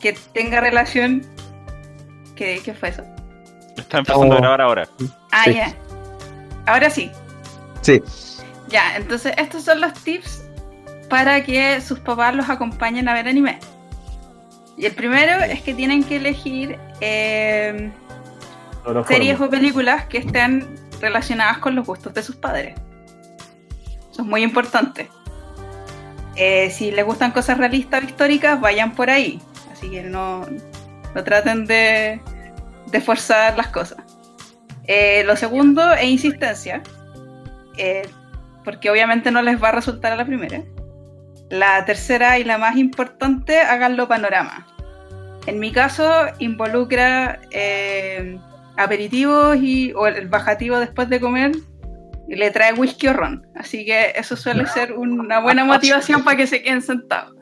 que tenga relación. ¿Qué, qué fue eso? Está empezando a grabar ahora. Ah, Sí. ya. Ahora sí. Sí. Ya, entonces estos son los tips para que sus papás los acompañen a ver anime. Y el primero es que tienen que elegir eh, series o películas que estén relacionadas con los gustos de sus padres. Eso es muy importante. Eh, si les gustan cosas realistas o históricas, vayan por ahí. Así que no, no traten de, de forzar las cosas. Eh, lo segundo es insistencia. eh, porque obviamente no les va a resultar a la primera. La tercera y la más importante, háganlo panorama. En mi caso, involucra eh, aperitivos y, o el bajativo después de comer y le trae whisky o ron. Así que eso suele ser una buena motivación para que se queden sentados.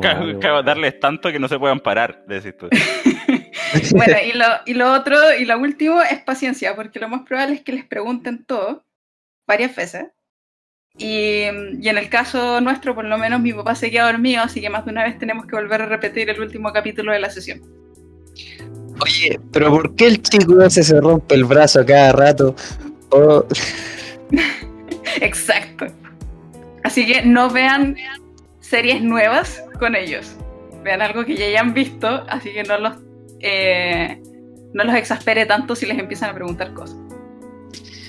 Claro, darles tanto que no se puedan parar, decís tú. Bueno, y lo, y lo otro, y lo último es paciencia, porque lo más probable es que les pregunten todo varias veces. Y, y en el caso nuestro, por lo menos mi papá se queda dormido, así que más de una vez tenemos que volver a repetir el último capítulo de la sesión. Oye, pero ¿por qué el chico ese se rompe el brazo a cada rato? Oh, Exacto. Así que no vean series nuevas con ellos. Vean algo que ya hayan visto, así que no los, eh, no los exaspere tanto si les empiezan a preguntar cosas.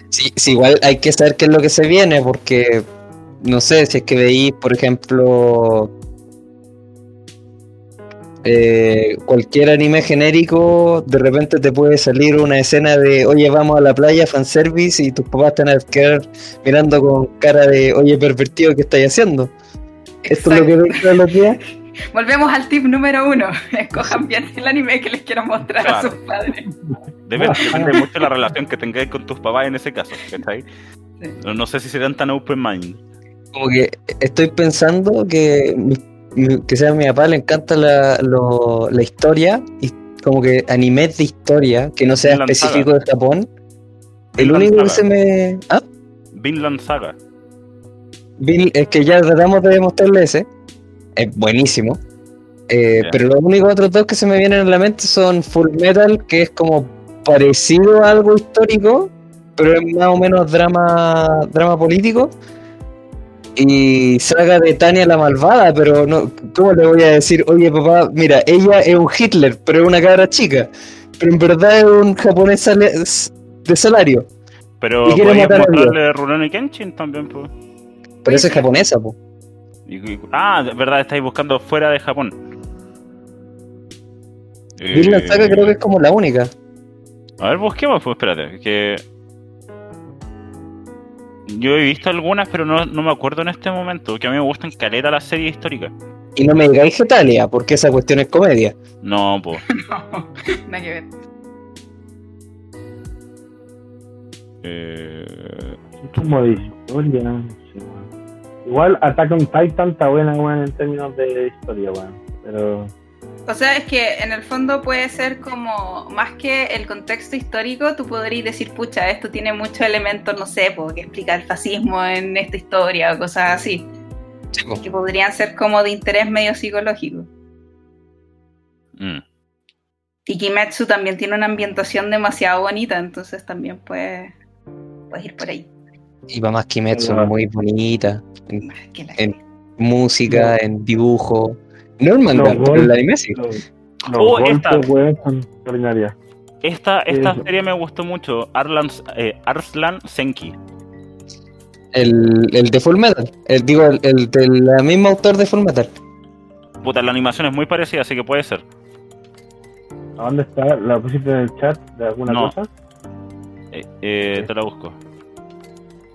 sí, sí, igual hay que saber qué es lo que se viene, porque no sé, si es que veis, por ejemplo, eh, cualquier anime genérico, de repente te puede salir una escena de, oye, vamos a la playa, fanservice, y tus papás te van a quedar mirando con cara de, oye, pervertido, ¿qué estáis haciendo? Esto es lo que ven todos los días. Volvemos al tip número uno. Escojan bien el anime que les quiero mostrar a Claro. sus padres. Depende, depende mucho de la relación que tengáis con tus papás en ese caso, ¿cachai? Sí. No, no sé si serán tan open mind. Como que estoy pensando que, que sea a mi papá le encanta la, lo- la historia y como que animes de historia que no sea Vinland específico de Japón. El Vinland único que Saga. se me. Ah, Vinland Saga. Vin- es que ya tratamos de demostrarle ese. Es buenísimo. Eh. Pero los únicos otros dos que se me vienen a la mente son Full Metal, que es como parecido a algo histórico, pero es más o menos drama, drama político. Y saga de Tania la malvada, pero no, ¿cómo le voy a decir? Oye papá, mira, ella es un Hitler, pero es una cabra chica. Pero en verdad es un japonés de salario. Pero Dios. mostrarle Rurouni Kenshin también, pues. Pero esa es japonesa, po. Ah, de verdad, estáis buscando fuera de Japón. Vinland Eh, Saga creo que es como la única. A ver, busquemos, pues espérate, que... Yo he visto algunas, pero no, no me acuerdo en este momento, que a mí me gustan caleta las series históricas. Y no me digáis Getalia, porque esa cuestión es comedia. No, pues. No, nada que ver. Eh, como de historia. Igual Attack on Titan está buena, weón, en términos de historia, weón. Pero O sea, es que en el fondo puede ser como, más que el contexto histórico, tú podrías decir, pucha, esto tiene muchos elementos, no sé, po, que explica el fascismo en esta historia o cosas así, que podrían ser como de interés medio psicológico. mm. Y Kimetsu también tiene una ambientación demasiado bonita, entonces también puedes, puedes ir por ahí. Y va más Kimetsu, muy bonita. En música, en dibujo. No el manga, Los pero el anime sí. los, los Oh, esta. weón, son extraordinarias. Esta, serie me gustó mucho, Arlan, eh, Arslan Senki. El, el de Full Metal. El, digo, el, el del mismo autor de Full Metal. Puta, la animación es muy parecida, así que puede ser. ¿A dónde está? ¿La pusiste en el chat de alguna No. cosa? Eh, eh, te la busco.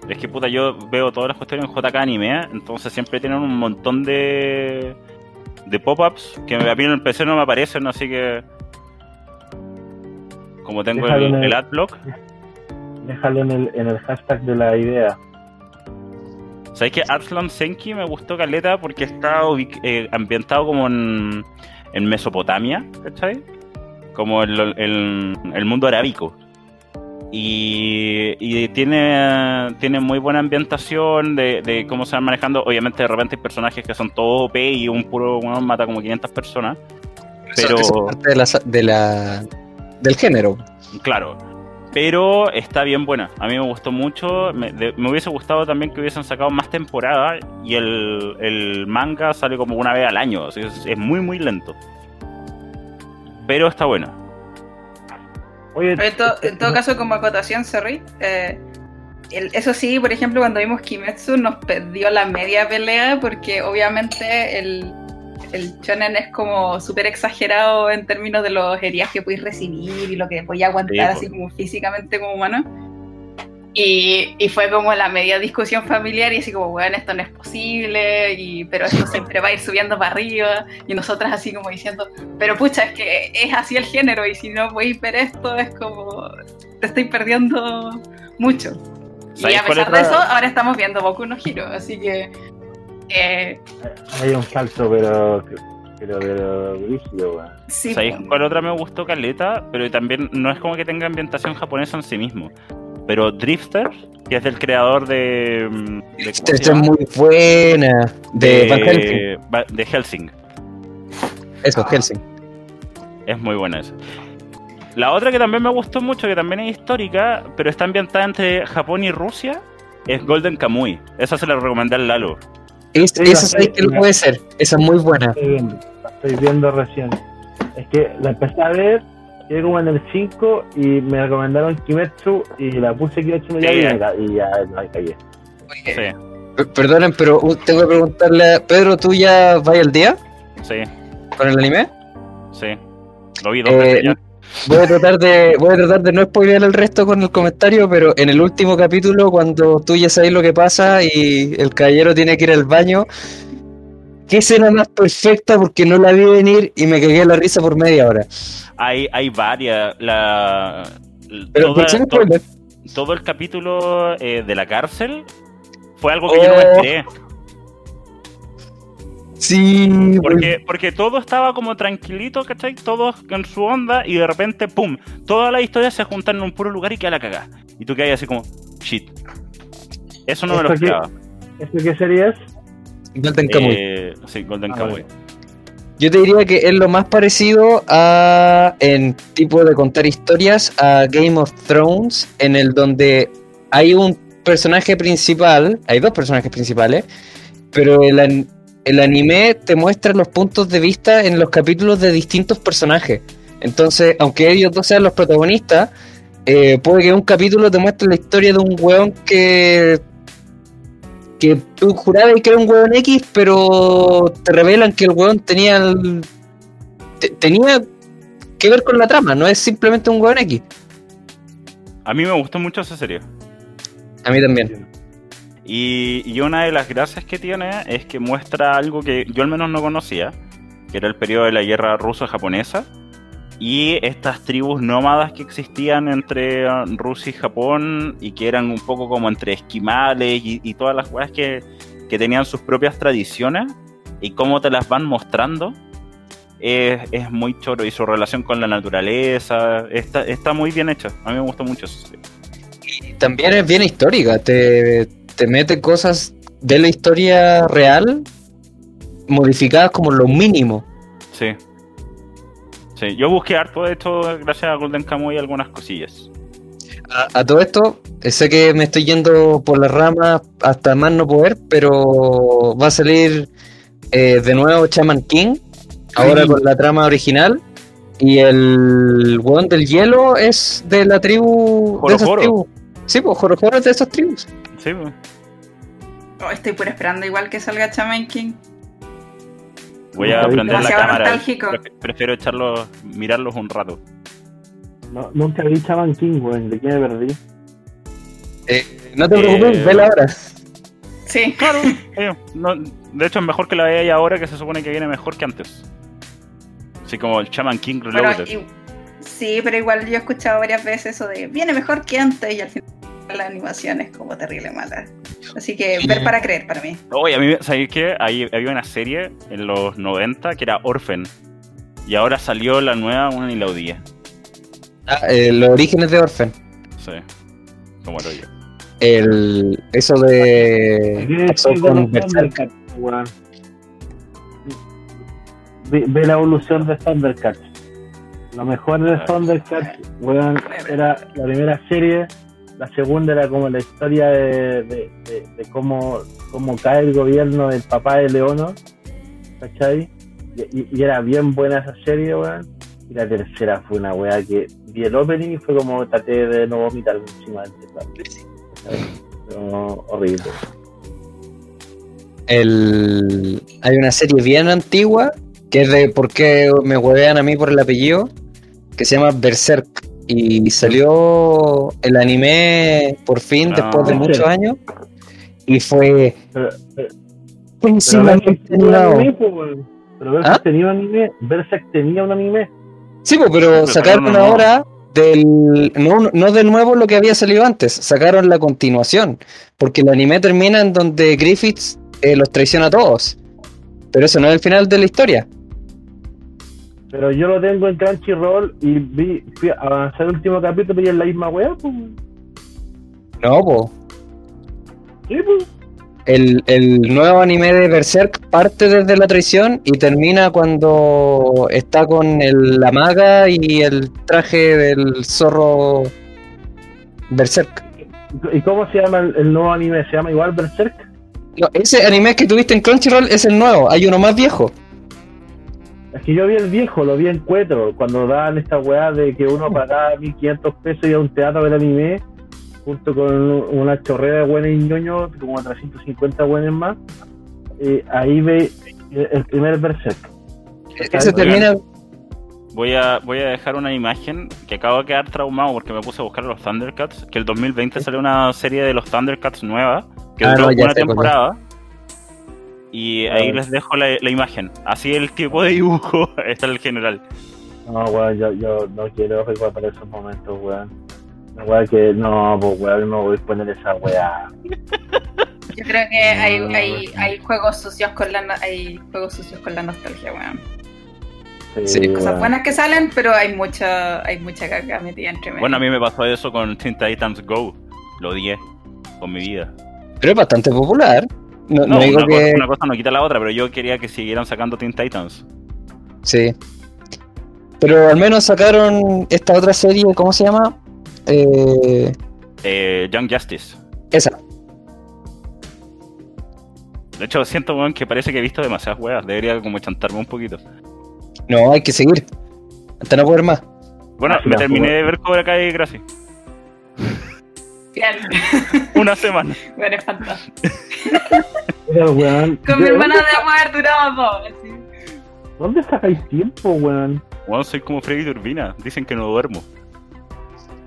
Es que puta, yo veo todas las cuestiones en JK Anime, ¿eh? entonces siempre tienen un montón de de pop-ups que a mí en el PC no me aparecen, así que como tengo Déjalo el, en el- el adblock, Déjalo en el, en el hashtag de la idea. ¿sabes que Arslan Senki me gustó caleta porque está eh, ambientado como en, en Mesopotamia, ¿cachai? Como el, el, el mundo arábico. Y, y tiene, tiene muy buena ambientación de, de cómo se van manejando. Obviamente, de repente hay personajes que son todos OP y un puro weón mata como 500 personas. Pero, Eso es parte de la, de la- del género. claro. Pero está bien buena. A mí me gustó mucho. Me, de- me hubiese gustado también que hubiesen sacado más temporada. Y el, el manga sale como una vez al año. así es, es muy, muy lento. Pero está bueno. Oye, En, to- en todo caso, como acotación, sorry. eh, el- eso sí, por ejemplo, cuando vimos Kimetsu nos perdió la media pelea porque obviamente el, el shonen es como súper exagerado en términos de los heridas que podéis recibir y lo que podéis aguantar Sí, así como físicamente como humano. Y, y fue como la media discusión familiar y así como, bueno, esto no es posible, y, pero esto siempre va a ir subiendo para arriba. Y nosotras así como diciendo, pero pucha, es que es así el género y si no podéis ver esto es como, te estoy perdiendo mucho. Y ¿Sabéis a pesar es de eso, ahora estamos viendo Boku no Hero, así que... eh, hay un salto, pero. Pero, pero, rígido, weón. sí, ¿Sabéis cuál otra me gustó Caleta? Pero también no es como que tenga ambientación japonesa en sí mismo. Pero Drifter, que es del creador de. mm, de ¿cómo Esta es muy buena. De Van Helsing. Va- de Helsing. Eso, Helsing. Es muy buena esa. La otra que también me gustó mucho, que también es histórica, pero está ambientada entre Japón y Rusia, es Golden Kamuy. Esa se la recomendé al Lalo. Es, Sí, esa sé, que lo puede ser. Esa es muy buena. Estoy viendo, la estoy viendo recién. Es que la empecé a ver, quedé como en el 5 y me recomendaron Kimetsu y la puse Kimetsu no Sí, y, ca- y ya la. Sí, P- Perdonen, pero tengo que preguntarle. a- Pedro, ¿tú ya vas al día sí, con el anime? sí. Lo vi dos Eh, veces ya. Voy a tratar de voy a tratar de no spoilear el resto con el comentario, pero en el último capítulo, cuando tú ya sabes lo que pasa y el caballero tiene que ir al baño, qué escena más perfecta porque no la vi venir y me cagué la risa por media hora. Hay, hay varias. La, Pero toda- to- todo el capítulo eh, de la cárcel fue algo que yo no me Oh. esperé. Sí, Porque, porque todo estaba como tranquilito, ¿cachai? Todos en su onda y de repente, ¡pum! Todas las historias se juntan en un puro lugar y queda la cagada. Y tú quedas así como, shit. Eso no me lo esperaba. ¿Esto qué serie es? Golden Kamuy. Eh, sí, Golden Ah, Kamuy. vale. Yo te diría que es lo más parecido a en tipo de contar historias a Game of Thrones, en el donde hay un personaje principal, hay dos personajes principales, pero el, an- el anime te muestra los puntos de vista en los capítulos de distintos personajes. Entonces, aunque ellos dos sean los protagonistas, eh, puede que un capítulo te muestre la historia de un weón que que tú jurabas que era un weón X, pero te revelan que el weón tenía el- te- tenía que ver con la trama, no es simplemente un weón X. A mí me gustó mucho esa serie. A mí también. Y, y una de las gracias que tiene es que muestra algo que yo al menos no conocía, que era el periodo de la guerra ruso-japonesa y estas tribus nómadas que existían entre uh, Rusia y Japón y que eran un poco como entre esquimales y, y todas las cosas que, que tenían sus propias tradiciones y cómo te las van mostrando. Es, es muy choro y su relación con la naturaleza está, está muy bien hecha. A mí me gustó mucho eso. También es bien histórica, te, te mete cosas de la historia real modificadas como lo mínimo. Sí. Sí, yo busqué harto de esto gracias a Golden Kamuy y algunas cosillas. A, a todo esto, eh, sé que me estoy yendo por las ramas hasta más no poder, pero va a salir eh, de nuevo Chaman King, ahora Sí. con la trama original. Y el weón del hielo es de la tribu. Joro de esas Joro. tribus. Sí, pues Joro Joro es de esas tribus. Sí, pues. Oh, estoy por esperando igual que salga Chaman King. Voy a prender la cámara. nostálgico. Pref- Prefiero echarlos, mirarlos un rato. No, nunca vi Chaman King, weón. ¿De qué me perdí? Eh, no te Eh, preocupes, vela ahora. Sí. Claro. eh, no, de hecho, es mejor que la veáis ahora que se supone que viene mejor que antes. Así como el Shaman King Reloaded. y- sí, pero igual yo he escuchado varias veces eso de viene mejor que antes y al final la animación es como terrible mala. Así que ver para creer para mí. Oye, a mí, ¿sabéis qué? Ahí había una serie en los 90 que era Orphan. Y ahora salió la nueva, una ni la odié. Ah, eh, los orígenes de Orphan. Sí. Como lo yo. El, eso ¿Qué de. de con Berserk. Thundercats, weón? ve, ve la evolución de Thundercats. Lo mejor de Thundercats, weón, era la primera serie, la segunda era como la historia de, de, de- de cómo, cómo cae el gobierno del papá de Leono, ¿cachai? Y, y- y era bien buena esa serie, weón. Y la tercera fue una weá que vi el opening y fue como traté de no vomitar encima del teclado. horrible. El... Hay una serie bien antigua que es de por qué me huevean a mí por el apellido, que se llama Berserk. Y salió el anime por fin Ah. después de muchos años. Y fue Pero, pero, Berserk tenía un animado. anime. Pero Berserk ¿Ah? tenía un anime, Berserk tenía un anime. Sí, pues, pero pero sacaron no, no. ahora del. No, no de nuevo lo que había salido antes, sacaron la continuación. Porque el anime termina en donde Griffiths eh, los traiciona a todos. Pero eso no es el final de la historia. Pero yo lo tengo en Crunchyroll y vi, fui a avanzar el último capítulo y es la misma weá, pues. No, pues. Sí, pues. El, el nuevo anime de Berserk parte desde la traición y termina cuando está con el- la maga y el traje del zorro Berserk. ¿Y cómo se llama el, el nuevo anime? ¿Se llama igual Berserk? No, ese anime que tuviste en Crunchyroll es el nuevo, hay uno más viejo. Que yo vi el viejo, lo vi en Cuetro, cuando daban esta weá de que uno pagaba 1500 pesos y a un teatro a ver anime, junto con una chorrera de buenos y ñoños, como 350 buenos más. Eh, ahí ve el primer Berserk. Ese termina. Voy a, voy a dejar una imagen que acabo de quedar traumado porque me puse a buscar los Thundercats. Que el 2020 salió una serie de los Thundercats nueva que Ah, duró no, una sé temporada. Y ahí Ah. les dejo la, la imagen. Así el tipo de dibujo está el general. No, weón, yo, yo no quiero recordar esos momentos, weón. Una weá que, no, pues weón, no voy a poner esa weá. Yo creo que hay, No, hay, no. hay juegos sucios con la no- hay juegos sucios con la nostalgia, weón. Sí, Cosas weón. buenas que salen, pero hay mucha, hay mucha caca metida entre medio. Bueno, a mí me pasó eso con Teen Titans Go. Lo odié con mi vida. Pero es bastante popular. No, No, no digo una, que. cosa, una cosa no quita la otra, pero yo quería que siguieran sacando Teen Titans. Sí. Pero al menos sacaron esta otra serie, ¿cómo se llama? Eh, Eh, Young Justice. esa. De hecho, siento weón, que parece que he visto demasiadas weas. Debería como chantarme un poquito. No, hay que seguir. Hasta no poder más. Bueno, Ah, me terminé de ver Cobra Kai gracias. Bien. Una semana. bueno, es fantástico. Pero, weón, Con mi ¿de hermana debemos haber durado dos. así. ¿Dónde sacáis tiempo, weón? Weón, soy como Freddy Turbina. Dicen que no duermo.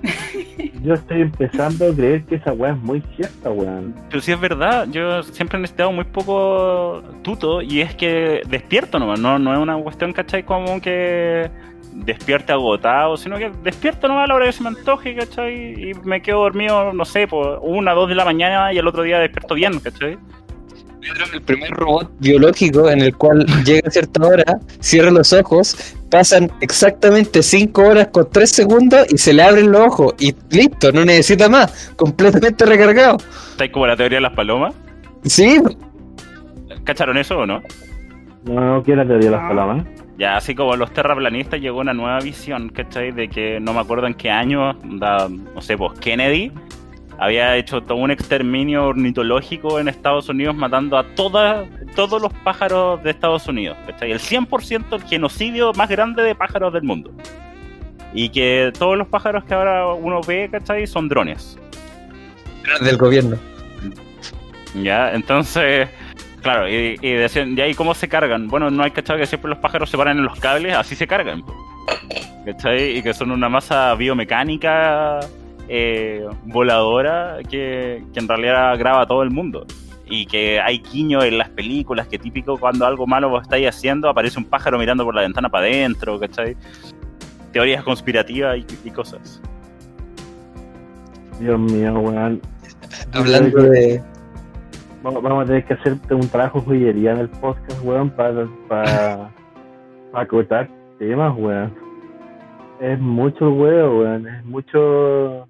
Yo estoy empezando a creer que esa weá es muy cierta, weón. Pero sí es verdad, yo siempre he necesitado muy poco tuto y es que despierto nomás, no, no es una cuestión, ¿cachai? Como que despierte agotado, sino que despierto nomás a la hora que se me antoje, ¿cachai? Y me quedo dormido, no sé, por una, dos de la mañana y el otro día despierto bien, ¿cachai? El primer robot biológico en el cual llega a cierta hora, cierra los ojos, pasan exactamente 5 horas con 3 segundos y se le abren los ojos y listo, no necesita más, completamente recargado. ¿Estáis como la teoría de las palomas? Sí, ¿Cacharon eso o no? No, no quiero la teoría de las Ah. palomas. Ya, así como los terraplanistas llegó una nueva visión, ¿cachai? De que no me acuerdo en qué año, da, no sé, pues Kennedy había hecho todo un exterminio ornitológico en Estados Unidos matando a todos los pájaros de Estados Unidos, ¿cachai? El 100% el genocidio más grande de pájaros del mundo. Y que todos los pájaros que ahora uno ve, ¿cachai? Son drones. del gobierno. Ya, entonces, claro, y, y decían, ¿y ahí cómo se cargan? Bueno, no hay cachado que siempre los pájaros se paran en los cables, así se cargan. ¿Cachai? Y que son una masa biomecánica eh, voladora que, que en realidad graba a todo el mundo. Y que hay quiño en las películas, que típico cuando algo malo vos estáis haciendo, aparece un pájaro mirando por la ventana para adentro, ¿cachai? Teorías conspirativas y, y cosas. Dios mío, weón. Hablando de. Vamos, vamos a tener que hacerte un trabajo de joyería en el podcast, weón, para, para, para acotar temas, weón. Es mucho weón, weón. Es mucho.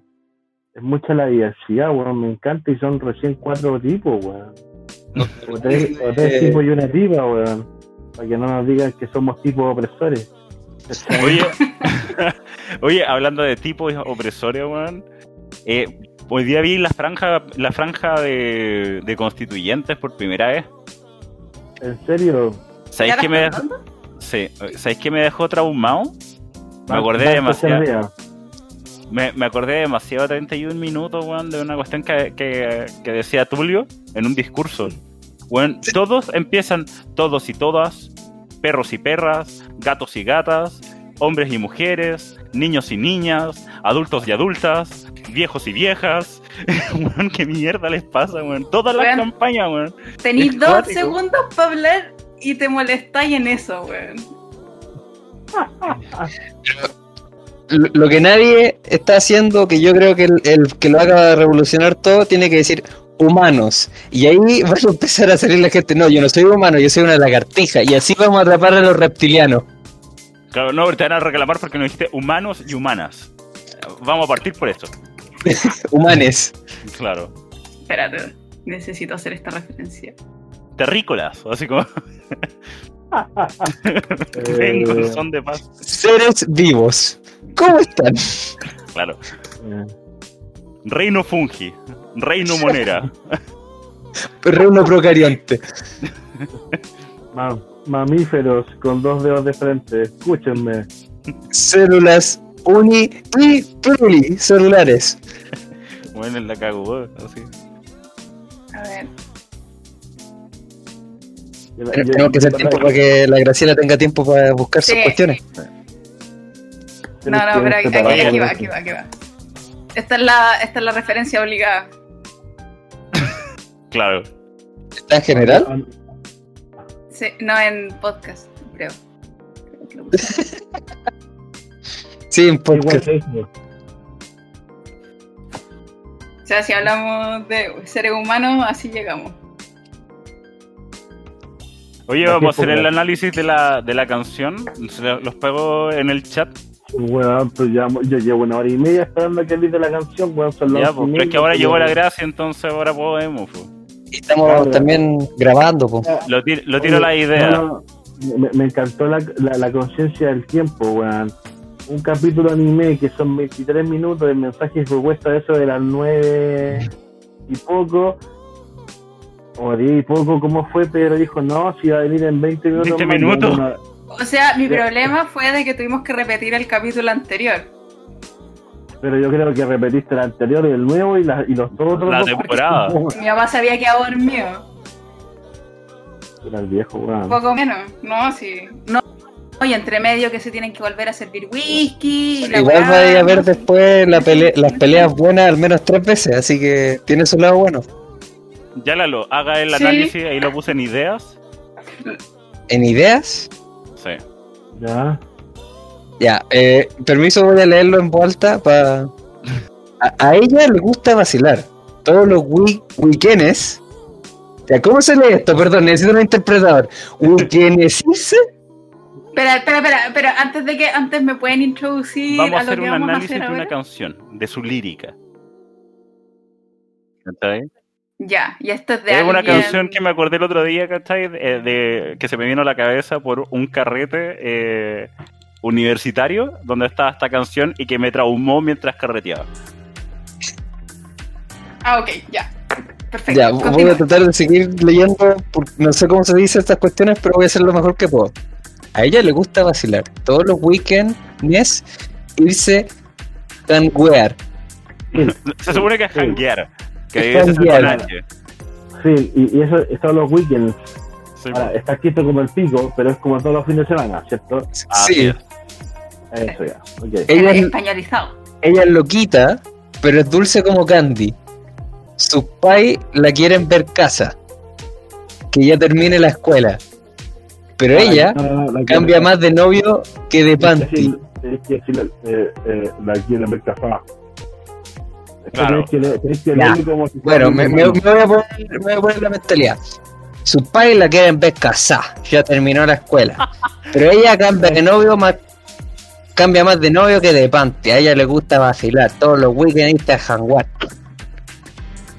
Es mucha la diversidad, weón. Me encanta y son recién cuatro tipos, weón. O tres, o tres Eh, tipos y una tipa, weón. para que no nos digan que somos tipos opresores. Oye, oye, hablando de tipos opresores, weón. Eh, hoy día vi la franja, la franja de, de constituyentes por primera vez. ¿En serio? ¿Sabéis ¿Ya que me dejó, sí, ¿sabéis que me dejó traumado? Me acordé demasiado. Me, me acordé demasiado de 31 minutos, weón, de una cuestión que, que, que decía Tulio en un discurso. Weón, todos empiezan, todos y todas, perros y perras, gatos y gatas, hombres y mujeres, niños y niñas, adultos y adultas, viejos y viejas. weón, ¿qué mierda les pasa, weón? Todas las Weón. campañas, weón. Tenéis dos cuático. segundos para hablar y te molestáis en eso, weón. Lo lo que nadie está haciendo, que yo creo que el, el que lo haga revolucionar todo, tiene que decir humanos. Y ahí va a empezar a salir la gente, no, yo no soy humano, yo soy una lagartija. Y así vamos a atrapar a los reptilianos. Claro, no, te van a reclamar porque no dijiste humanos y humanas. Vamos a partir por esto. Humanes. Claro. Espérate, necesito hacer esta referencia. Terrícolas, así como vengo Eh, son de paz. Seres vivos. ¿Cómo están? Claro. eh, Reino Fungi, Reino Monera. Reino procarionte. ma- mamíferos con dos dedos de frente, escúchenme. Células uni y pluricelulares. Bueno, la cagó, así. A ver. Tenemos que hacer tiempo para que la Graciela tenga tiempo para buscar sus cuestiones. No, no, pero aquí, va, aquí va, aquí va. Esta es la, esta es la referencia obligada. Claro. ¿Está en general? Sí, no en podcast, creo. Que. Sí, en podcast. O sea, si hablamos de seres humanos, así llegamos. Oye, vamos a hacer el análisis de la, de la canción. Los pego en el chat. Weón, pues ya, yo llevo una hora y media esperando que dice la canción, weón, son Ya, pues, pero es que ahora pues, llegó la gracia, entonces ahora podemos. pues. Y estamos Claro. también grabando, po. Lo, tiro, lo tiro Oye, la idea. no, no, me, me encantó la, la, la conciencia del tiempo, weón. Un capítulo anime que son 23 minutos de mensaje y propuesta de eso de las 9 y poco. O 10 y poco, ¿cómo fue? Pedro dijo, no, si va a venir en 20 minutos. 20 más". minutos. O sea, mi Ya. problema fue de que tuvimos que repetir el capítulo anterior. pero yo creo que repetiste el anterior y el nuevo y, la, y los dos otros. La dos, temporada. porque- Mi papá se había quedado dormido. Era el viejo, Un weón. poco menos, ¿no? Sí. No. Y entre medio que se tienen que volver a servir whisky. y la Igual weá, va a ir a ver después la pele- las peleas buenas al menos tres veces, así que tiene su lado bueno. Ya Lalo, haga el Sí. análisis, ahí lo puse en ideas. ¿En ideas? Sí. Ya. Ya, eh, permiso, voy a leerlo en voz alta para... A, a ella le gusta vacilar. Todos los wi- weekends... Ya, ¿Cómo se lee esto? Perdón, necesito un interpretador. ¿Weekendesirse? Espera, espera, espera, espera, antes de que antes me pueden introducir Vamos a a lo hacer que un vamos a análisis hacer de una canción, de su lírica. ¿Cachai? Ya, y esto es de Es una alguien- canción que me acordé el otro día, ¿cachai? De, de- que se me vino a la cabeza por un carrete eh, universitario donde estaba esta canción y que me traumó mientras carreteaba. Ah, ok, ya. Perfecto. Ya, voy a tratar de seguir leyendo, porque no sé cómo se dice estas cuestiones, pero voy a hacer lo mejor que puedo. A ella le gusta vacilar. Todos los weekends irse canguear. Se supone que es Sí. hanguear, que Es es con hanguear. H. Sí, y, y eso es todos los weekends. Sí, Ahora, está escrito como el pico, pero es como todos los fines de semana, ¿cierto? Sí, es. Eso ya. Ok. ella, es- españolizado. ella es loquita, pero es dulce como Candy. Sus pais la quieren ver casa, que ya termine la escuela. Pero Ah, ella no, no, no, la cambia más de novio que de Es panty. es que la, eh, eh, la quieren ver casada. Es que Claro. tenés que leer- tenés que Ya. leerlo como si Bueno, me, voy a poner, me voy a poner la mentalidad. Sus pais la quieren ver casada, ya terminó la escuela. Pero ella cambia de novio más cambia más de novio que de panty. A ella le gusta vacilar, todos los weekends a janguar.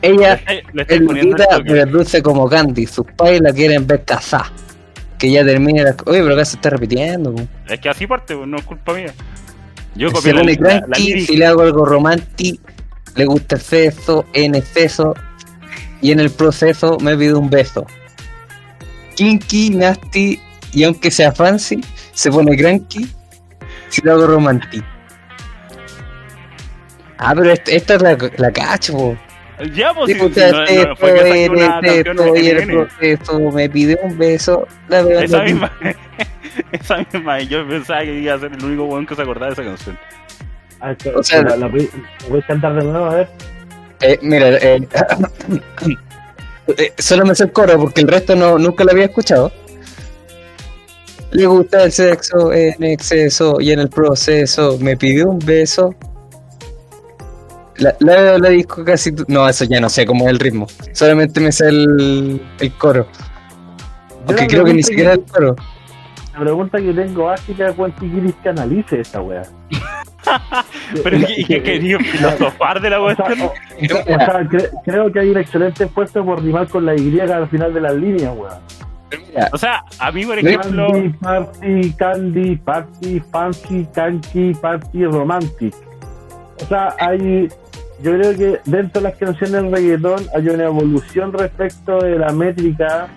Ella es toque. pero dulce como Candy. Sus pais la quieren ver casada. que ya termine la... Oye, pero acá se está repitiendo. po. Es que así parte, no es culpa mía. Yo copié la, si le hago algo romántico, le gusta el sexo, en exceso, y en el proceso me pide un beso. Kinky, nasty, y aunque sea fancy, se pone cranky, si le hago romántico. Ah, pero esta, esta es la, la cacho. Ya, pues, si- no, no, fue en una y en de el proceso me pide un beso. La Esa en misma, esa misma, yo pensaba que iba a ser el único weón que se acordaba de esa canción. Ah, que- O sea- la, la, voy- la voy a cantar de nuevo, a ver. Eh, mira, eh, eh, solo me sé el coro porque el resto no, nunca lo había escuchado. Le gusta el sexo en exceso y en el proceso me pidió un beso. La, la, la disco casi... No, eso ya no sé cómo es el ritmo. Solamente me sé el, el coro. Aunque la creo que ni siquiera el coro. La pregunta que tengo básica es cuánto quieres que analice esta wea. Pero y quería filosofar de la O sea, cuestión. o- o sea, cre- creo que hay un excelente esfuerzo por rimar con la Y al final de las líneas, weón. O sea, a mí, por ejemplo, Candy, party, candy, party, fancy, canky, party, romantic. O sea, hay. Yo creo que dentro de las canciones del reggaetón hay una evolución respecto de la métrica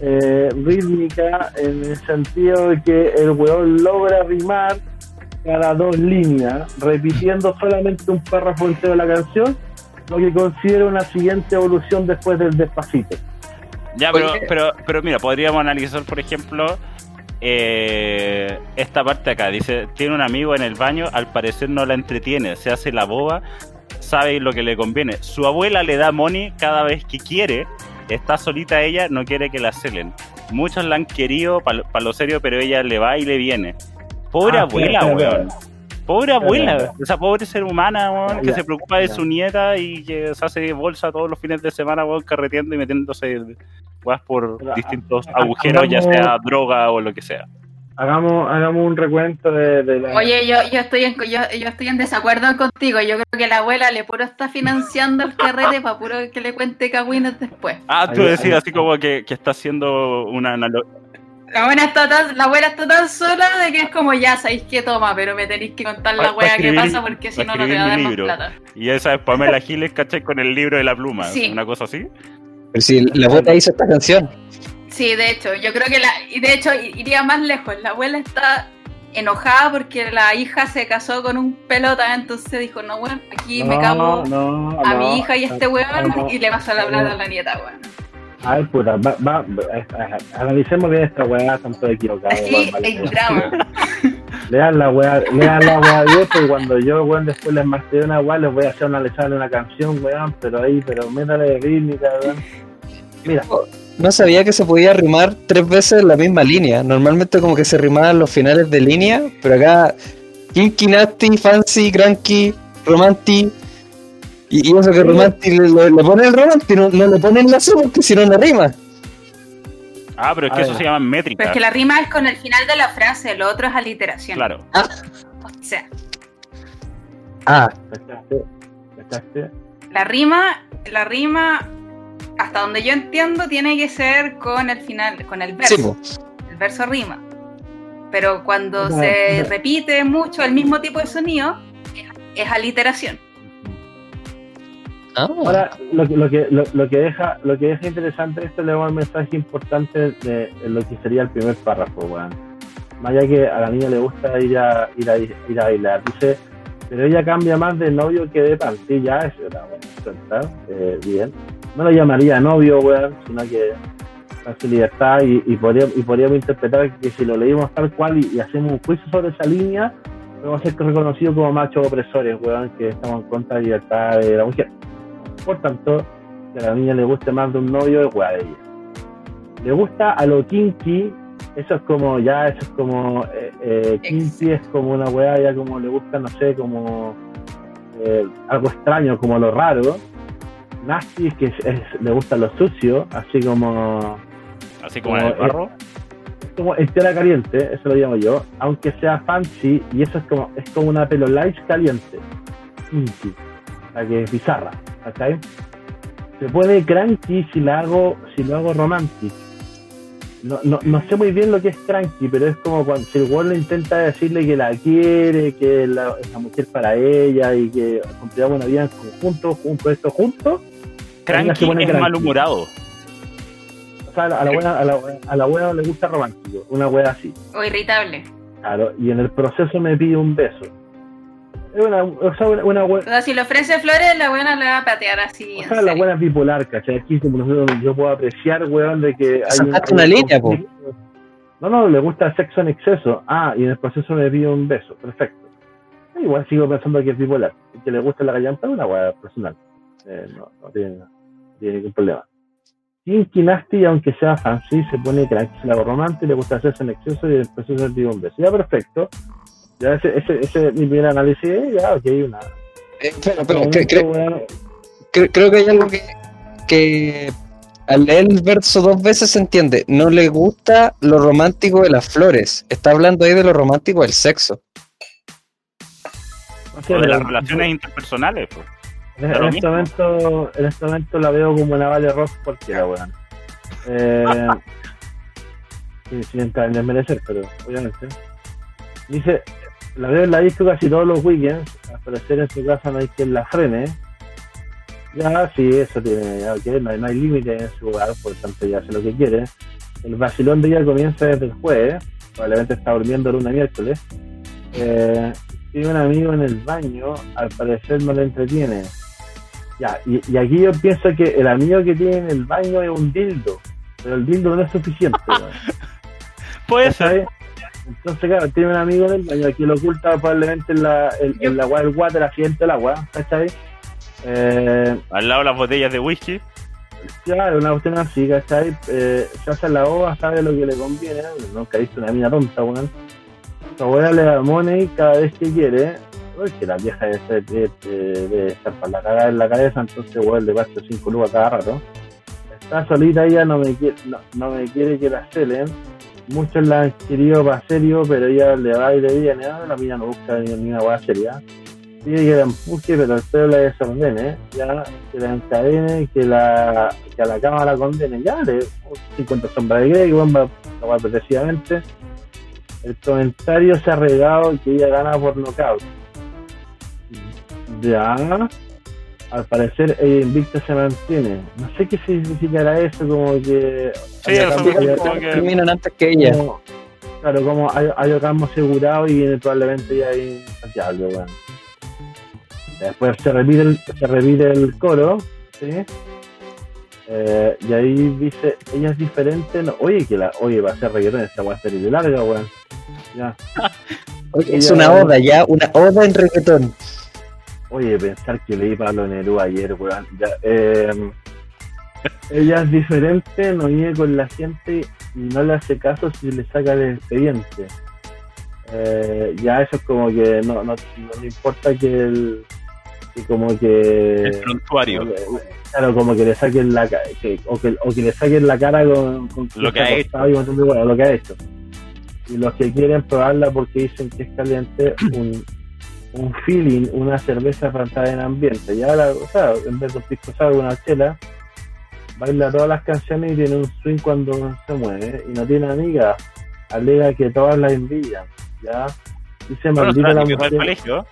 eh, rítmica en el sentido de que el weón logra rimar cada dos líneas, repitiendo solamente un párrafo entero de la canción, lo que considero una siguiente evolución después del despacito. ya, pero, pero, pero mira, podríamos analizar, por ejemplo, eh, esta parte acá. Dice, tiene un amigo en el baño, al parecer no la entretiene, se hace la boba, sabe lo que le conviene. Su abuela le da money cada vez que quiere, está solita ella, no quiere que la celen. Muchos la han querido para lo serio, pero ella le va y le viene. Pobre Ah, abuela, weón. Pobre abuela, espera. esa pobre ser humana, weón, que Ya, se preocupa de su nieta y que se hace bolsa todos los fines de semana, weón, carreteando y metiéndose weas por Pero, distintos agujeros, ya sea droga o lo que sea. Hagamos, hagamos un recuento de, de la. Oye, yo, yo, estoy en, yo, yo estoy en desacuerdo contigo. Yo creo que la abuela le puro está financiando el carrete para puro que le cuente cagüines después. Ah, tú decías así como que, que está haciendo una analogía. La abuela, está tan, la abuela está tan sola de que es como ya sabéis que toma, pero me tenéis que contar la wea que pasa porque si no, no te va a dar más plata. Y esa es Pamela Giles, ¿cachai? Con el libro de la pluma. Sí. Una cosa así. pero si la abuela hizo esta canción. Sí, de hecho, yo creo que la. Y de hecho, iría más lejos. La abuela está enojada porque la hija se casó con un pelota, entonces dijo, no, bueno, aquí me cago no, a no, mi hija y a este weón no, y le paso la no. plata a la nieta, weón. A ver, puta, va, va, va- analicemos bien esta weá, están todos equivocados. Vale. en drama. Lean la weá, lean la weá vieja y cuando yo, weón, después les masteré una weá, les voy a hacer analizarle una canción, weón, pero ahí, pero métale rítmica, weón. Mira, No sabía que se podía rimar tres veces la misma línea. Normalmente como que se rimaban los finales de línea, pero acá Kinky, Nasty, Fancy, Cranky, Romantic. Y, y eso que Romantic le, le, le pone el Romantic, no, no le ponen la C porque si no no rima. Ah, pero es que A eso ver. se llama Pero métrica. es que la rima es con el final de la frase, lo otro es aliteración. Claro. O sea, Ah, la rima, la rima, hasta donde yo entiendo, tiene que ser con el final, con el verso. sí, el verso rima. Pero cuando No, se no. repite mucho el mismo tipo de sonido, es, es aliteración. Ah, Ahora, lo, lo, que, lo, lo que deja, lo que deja interesante esto le da un mensaje importante de, lo que sería el primer párrafo, weón. Más allá que a la niña le gusta ir a, ir a, ir a bailar. Dice, pero ella cambia más de novio que de panty, ya eso era, bueno, eh, bien. No lo llamaría novio, weón, sino que con su libertad y, y, podría, y podríamos interpretar que si lo leímos tal cual y, y hacemos un juicio sobre esa línea, vamos a ser reconocidos como machos opresores, weón, que estamos en contra de la libertad de la mujer. Por tanto, que a la niña le guste más de un novio es weá de ella. Le gusta a lo kinky, eso es como, ya, eso es como, eh, eh, kinky es como una weá, ya como le gusta, no sé, como eh, algo extraño, como lo raro. Nasty es que es- es- le gusta lo sucio, así como, Así como en el Como, barro. como en tierra caliente, eso lo llamo yo, aunque sea fancy, y eso es como, es como una pelo light caliente, kinky, la que es bizarra, ¿cachai? Se puede cranky si la hago, si lo hago romantic. no, no, no sé muy bien lo que es cranky, pero es como cuando si el le intenta decirle que la quiere, que la, es la mujer para ella y que construyamos una vida en conjunto, juntos, esto juntos. Cranky es malhumorado. O sea, a la, buena, a, la, a la buena le gusta romántico, una wea así. O irritable. Claro, y en el proceso me pide un beso. Es una, o sea, una, buena... O sea, si le ofrece flores, la buena le va a patear así. O sea, la buena es bipolar, ¿cachai? Aquí como yo puedo apreciar, weón, de que hay un, una línea, po. No, no, le gusta el sexo en exceso. Ah, y en el proceso me pide un beso. Perfecto. Igual sigo pensando que es bipolar. Que le gusta la gallampa es una weá personal. Eh, no, no, tiene, no, tiene, ningún problema. Kinky Nasty, aunque sea fancy, se pone que la romántica, le gusta hacerse en exceso y en el proceso le pide un beso. Ya, perfecto ya ese, ese, ese mi primer análisis, ya, ok, una. Eh, pero, pero, creo que hay algo que, que al leer el verso dos veces se entiende. No le gusta lo romántico de las flores. Está hablando ahí de lo romántico del sexo. O de las relaciones interpersonales, pues. En, este momento, en este momento la veo como una Vale Rock cualquiera, weón. Eh, sí, sin desmerecer, pero obviamente. Dice, la veo en la disco casi todos los weekends. Al parecer en su casa no hay quien la frene. Ya, sí, eso tiene, ya, okay, no, hay, no hay límite en su lugar, por tanto ya hace lo que quiere. El vacilón de ella comienza desde el jueves, probablemente está durmiendo lunes miércoles. Eh, tiene un amigo en el baño, al parecer no le entretiene. Ya, y, y, aquí yo pienso que el amigo que tiene en el baño es un dildo, pero el dildo no es suficiente. Puede ser. Entonces, claro, tiene un amigo en el baño que lo oculta probablemente en la, en, la agua del water, accidente del agua, ¿cachai? Eh, Al lado de las botellas de whisky. Claro, una cuestión así, ¿cachai? Eh, se hace la ova, sabe lo que le conviene, nunca he visto una mina tonta, weón. Su abuela le da money cada vez que quiere, porque la vieja debe, debe, estar para la cagada en la cabeza, entonces weón le pasa 5 lucas cada rato. Está solita ella, no me quiere, no, no me quiere que la celen muchos la han querido para serio, pero ella le va y le viene, ah, la mina no busca ni, una hueá seria. Pide que la empuje, pero el pelo la desordene, ya, que la encadene, que la, que a la cama la condene, ya, le 50 sombras de Grey, bomba, la precisamente. El comentario se ha regado que ella gana por nocaut. Ya, al parecer ella invicta se mantiene. No sé qué significará eso, como que. Sí, eso como que... terminan antes que ella. claro, como hay, hay asegurado y viene probablemente ya ahí algo, bueno. Después se repite el, se repite el coro, ¿sí? Eh, y ahí dice, ella es diferente, oye, que la, oye, va a ser reggaetón, esta va a ser de larga, weón. Ya. es una oda, ya, una oda en reggaetón. Oye, pensar que leí Pablo Nerú ayer, weón. Eh, ella es diferente, no viene con la gente y no le hace caso si le saca el expediente. Eh, ya eso es como que no, no, no le importa que el que como que el prontuario claro como que le saquen la que, o que o que le saquen la cara con, con lo que ha hecho y lo que ha hecho y los que quieren probarla porque dicen que es caliente un un feeling, una cerveza estar en ambiente. Ya, la, o sea, en vez de un pisco una chela, baila todas las canciones y tiene un swing cuando se mueve. Y no tiene amiga, alega que todas la envidian. Ya, dice maldita la mujer. Colegio.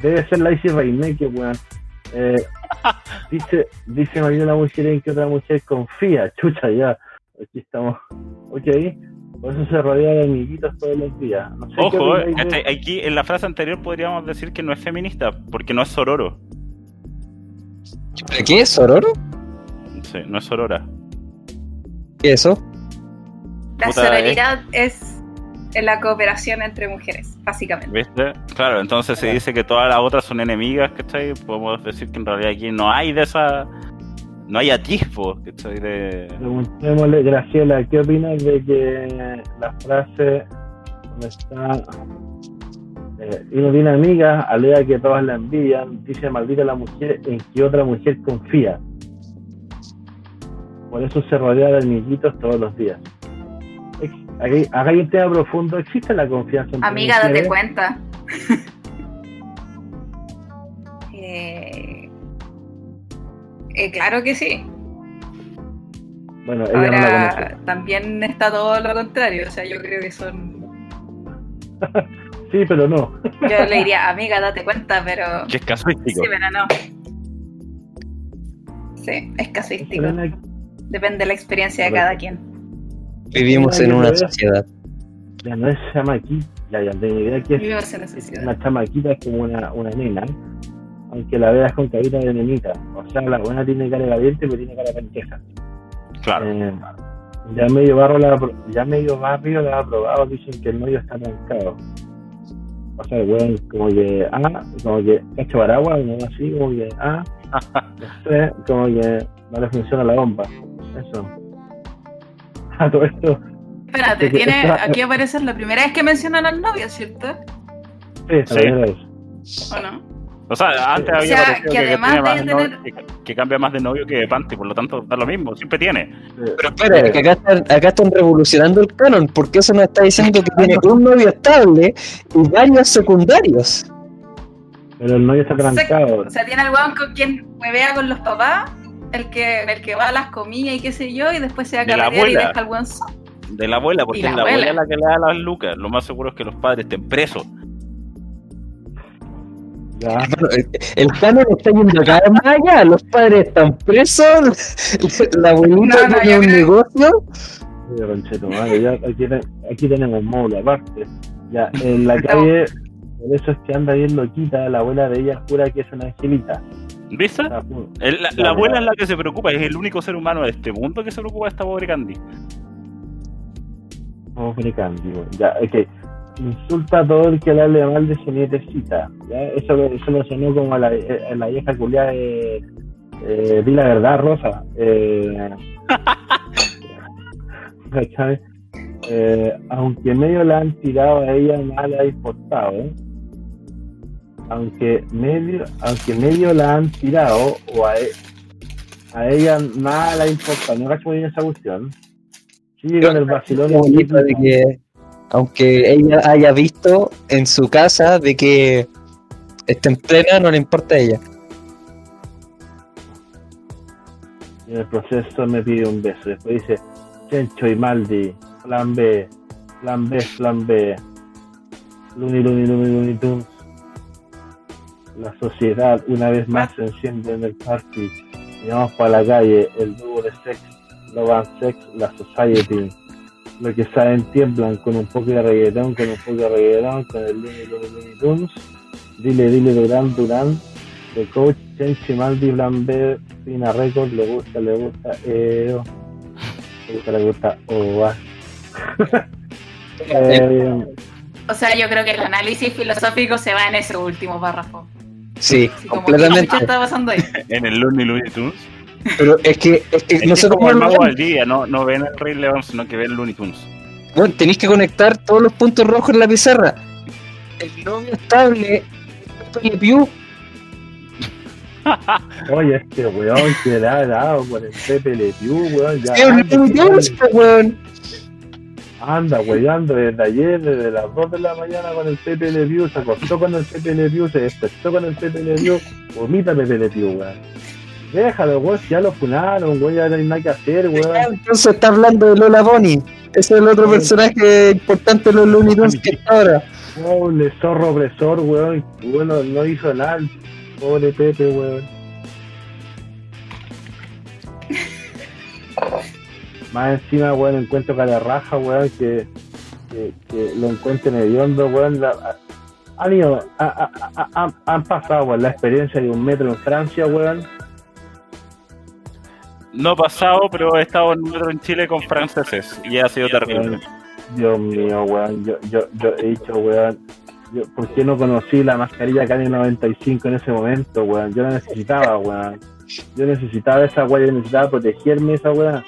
Debe ser la Icy Reine, que weón. Eh, dice, dice maldita la mujer en que otra mujer confía. Chucha, ya. Aquí estamos. Ok por eso se rodea de amiguitos todos los días. Ojo, este, aquí en la frase anterior podríamos decir que no es feminista, porque no es sororo. ¿Qué es sororo? Sí, no es sorora. ¿Qué es eso? La sororidad es... la cooperación entre mujeres, básicamente. ¿Viste? Claro, entonces se dice que todas las otras son enemigas, ¿cachai? Podemos decir que en realidad aquí no hay de esa no hay atisbo. De... Preguntémosle, Graciela, ¿qué opinas de que la frase donde está eh, y no tiene amigas, alega que todas la envidian, dice maldita la mujer en que otra mujer confía. Por eso se rodea de amiguitos todos los días. Aquí, acá hay un tema profundo, ¿existe la confianza? Amiga, date cuenta. eh, eh, claro que sí. Bueno, ella no la Ahora también está todo lo contrario. O sea, yo creo que son. Sí, pero no. Yo le diría, amiga, date cuenta, pero. Que es casuístico. Sí, pero no. Sí, es casuístico. Depende de la experiencia de cada quien. Vivimos en una sociedad. Ya no es chamaquita, ya, ya tengo idea que es Vivimos en esa sociedad. una chamaquita, es como una, una nena, aunque la veas con carita de nenita. O sea, la buena tiene cara de caliente, pero tiene cara de pendeja. Claro. Eh, ya medio barrio la, ya medio barrio la ha probado, dicen que el novio está trancado. O sea, weón, como que, ah, como que, cacho paraguas, no así, como que, ah, no sé, como que no le funciona la bomba. Eso. A todo esto, Espérate, tiene, esta- aquí aparece la primera vez que mencionan al novio, ¿cierto? sí, Sí. primera vez. ¿O no? O sea, antes O había sea, parecido que que, además más novio- que, que cambia más de novio que de panty, por lo tanto da lo mismo, siempre tiene. Pero espera, que acá están, acá están revolucionando el canon, porque eso nos está diciendo que tiene un novio estable y varios secundarios. Pero el novio está trancado. O sea, tiene al weón con quien huevea con los papás, el que, el que va a las comidas y qué sé yo, y después se va a De carretear y deja al solo. De la abuela, porque Y la es la abuela abuela. la que le da las lucas. Lo más seguro es que los padres estén presos. Ya, Bueno, el- canon está yendo cada vez más allá, los padres están presos, la abuelita No, no, tiene un creo- negocio. Oye, conchetumadre, ya aquí, te- aquí tenemos módulo aparte. Ya, en la calle, por eso es que anda bien loquita, la abuela de ella jura que es una angelita. ¿Viste? La, la abuela es la que se preocupa, es el único ser humano de este mundo que se preocupa de esta pobre Candy. Pobre Candy. Ya, es que insulta a todo el que le hable mal de su nietecita. Eso, eso lo sonó como a la, a la vieja culiada de. Eh, di la verdad, Rosa. Eh. Eh, aunque medio la han tirado a ella, nada le ha importado. ¿eh? Aunque medio, aunque medio la han tirado, o a, e- a ella nada le ha importado. No cacho muy bien esa cuestión. Sigue con el vacilón. De que, aunque ella haya visto en su casa de que está en plena, no le importa a ella. En el proceso me pide un beso. Después dice, Chencho y Maldi, plan B, plan B, plan B. Luni, Luni, Luni, Luni. La sociedad una vez más se enciende en el party. Y vamos para la calle, el dúo de sex, Love and Sex, la Society. Lo que saben tiemblan con un poco de reggaetón, con un poco de reggaetón, con el Luni, Luni, Luni, Tunes. Dile, dile, Durán, Durán. De coach, Chenchi, Maldi, plan B, Fina Record, le gusta, le gusta, eh, le gusta, le gusta, oh, va. eh, O sea, yo creo que el análisis filosófico se va en ese último párrafo. Sí, Así como, completamente. ¿Qué está pasando ahí? En el Looney Looney Tunes. Pero es que, es que Es no sé como cómo el mago al día, no, no ven el Rey León, sino que ven Looney Tunes. Bueno, tenéis que conectar todos los puntos rojos en la pizarra. El novio estable, Pepe Le Pew, oye, este weón que le ha dado con el Pepe Le Pew, weón, ya es un anda, Tunes, po, weón. anda, weyando desde ayer, desde las 2 de la mañana con el Pepe Le Pew, se acostó con el Pepe Le Pew, se despertó con el Pepe Le Pew, vomita Pepe Le Pew, weón. Déjalo, weón, ya lo funaron, weón, ya no hay nada que hacer, weón. Entonces está hablando de Lola Bonnie. Ese es el otro personaje importante de los Looney Tunes que está ahora. Pobre zorro opresor, weón. Bueno, no hizo nada. Pobre Pepe, weón. Más encima, weón, encuentro de raja, weón, que, que, que lo encuentren hediondo, weón. La- a- han, ido, a- a- a- han, han pasado, weón, la experiencia de un metro en Francia, weón. No pasado, pero he estado en metro en Chile con franceses y ha sido terrible. Dios mío, weón. Yo, yo, yo he dicho, weón. Yo, ¿Por qué no conocí la mascarilla KN95 en ese momento, weón? Yo la necesitaba, weón. Yo necesitaba esa weón, yo necesitaba protegerme esa weón.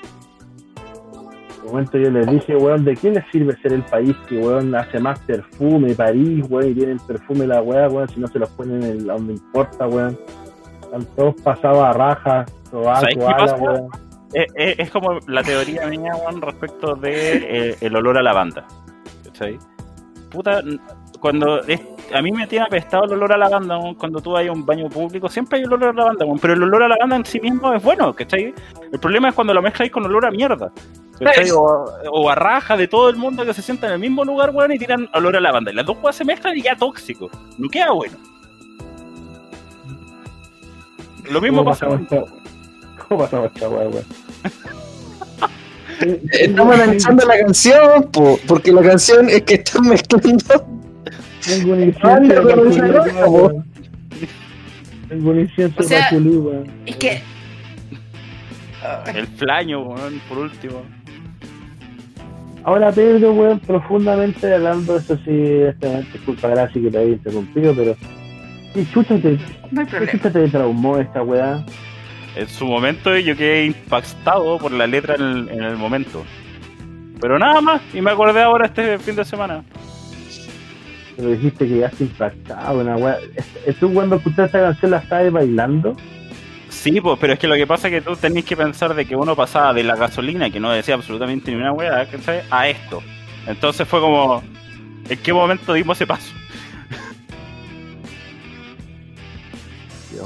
En momento yo les dije, weón, ¿de qué les sirve ser el país que, weón, hace más perfume, París, weón, y tienen perfume la weá, weón, si no se los ponen en donde importa, weón? Están todos pasados a raja, ¿Sabes sobaco, qué ala, pasa? weón. Es, es- es como la teoría mía, Juan, respecto de eh, el olor a lavanda. ¿Cachai? Puta, cuando es a mí me tiene apestado el olor a lavanda weón, cuando tú vas a un baño público. Siempre hay olor a lavanda, weón, pero el olor a lavanda en sí mismo es bueno, ¿cachai? El problema es cuando lo mezcláis con olor a mierda. ¿cachai? O, o a raja de todo el mundo que se sienta en el mismo lugar, weón, y tiran olor a lavanda. Y las dos cosas se mezclan y queda tóxico. No queda bueno. Lo mismo ¿Cómo pasa con... esta- ¿Cómo pasamos esta weá, weón? Estamos analizando la canción, po, porque la canción es que están mezclando. Tengo un incienso de. Tengo un incienso de weón. Es que. El flaño, weón, por último. Ahora Pedro, weón, profundamente hablando, eso sí, este disculpa, gracias que te había interrumpido, pero ¿qué chucha te, No hay qué problema. chucha te traumó esta weá? En su momento yo quedé impactado por la letra en el, en el momento. Pero nada más, y me acordé ahora este fin de semana. Pero dijiste que ya has impactado, una weá. ¿Es- es ¿Tú cuando escuchaste esta canción la estabas bailando? Sí, pues, pero es que lo que pasa es que tú tenés que pensar de que uno pasaba de la gasolina, que no decía absolutamente ni una weá, ¿cachai? a esto. Entonces fue como, ¿en qué momento dimos ese paso?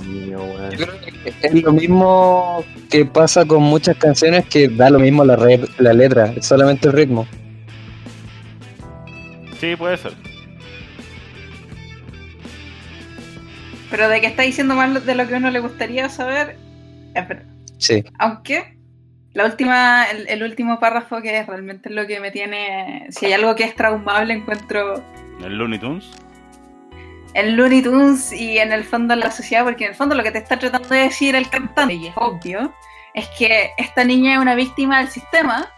Dios mío, weón. Yo creo que es lo mismo que pasa con muchas canciones que da lo mismo la, re- la letra, es solamente el ritmo. Sí, puede ser. Pero de que está diciendo más de lo que a uno le gustaría saber, es verdad. Sí. Aunque la última, el, el último párrafo que es realmente lo que me tiene. Si hay algo que es traumable, encuentro El Looney Tunes. En Looney Tunes y en el fondo en la sociedad, porque en el fondo lo que te está tratando de decir el cantante, y es obvio, es que esta niña es una víctima del sistema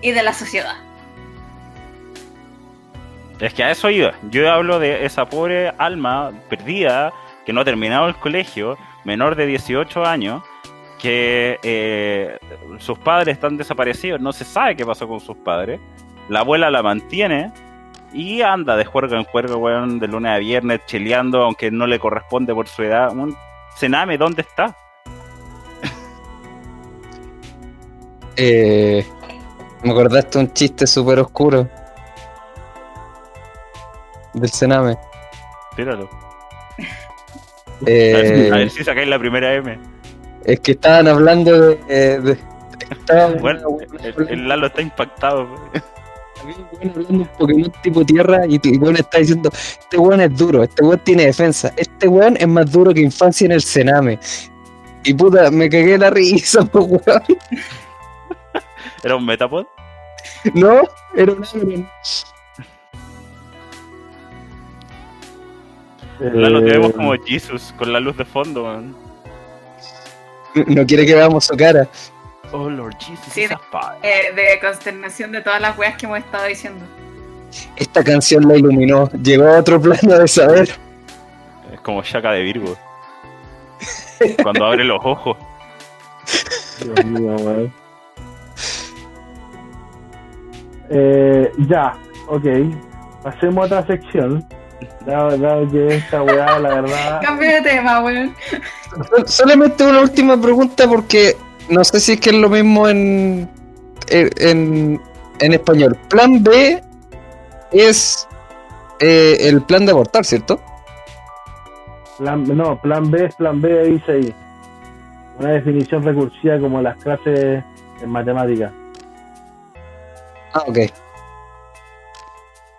y de la sociedad. Es que a eso iba. Yo hablo de esa pobre alma perdida que no ha terminado el colegio, menor de 18 años, que eh, sus padres están desaparecidos, no se sabe qué pasó con sus padres. La abuela la mantiene y anda de juerga en juerga, weón, de lunes a viernes, cheleando, aunque no le corresponde por su edad. Un cename, ¿dónde está? Eh, me acordaste un chiste súper oscuro del Sename. Tíralo. Eh, a ver si sacáis la primera M. es que estaban hablando de. eh, de- estaban Bueno, hablando- el, el Lalo está impactado. weón. Weón hablando de un Pokémon tipo tierra y el weón está diciendo: Este weón es duro, este weón tiene defensa, este weón es más duro que infancia en el Sename. Y puta, me cagué la risa, weón. ¿Era un Metapod? No, era un Ameren. Lalo, te Eh, vemos como Jesus, con la luz de fondo, weón. No quiere que veamos su cara. Oh, Lord Jesus, Sí, esa espada. Eh, de consternación de todas las weas que hemos estado diciendo. Esta canción la iluminó. Llegó a otro plano de saber. Es como Shaka de Virgo. Cuando abre los ojos. Dios mío, weón. Eh, ya, ok. Pasemos a otra sección. Dado, dado que esta weá, la verdad. Cambio de tema, weón. Sol- Solamente una última pregunta porque no sé si es que es lo mismo en, en, en español. Plan B es eh, el plan de abortar, ¿cierto? Plan, no, plan B es plan B, dice ahí. Una definición recursiva como las clases en matemáticas. Ah, ok.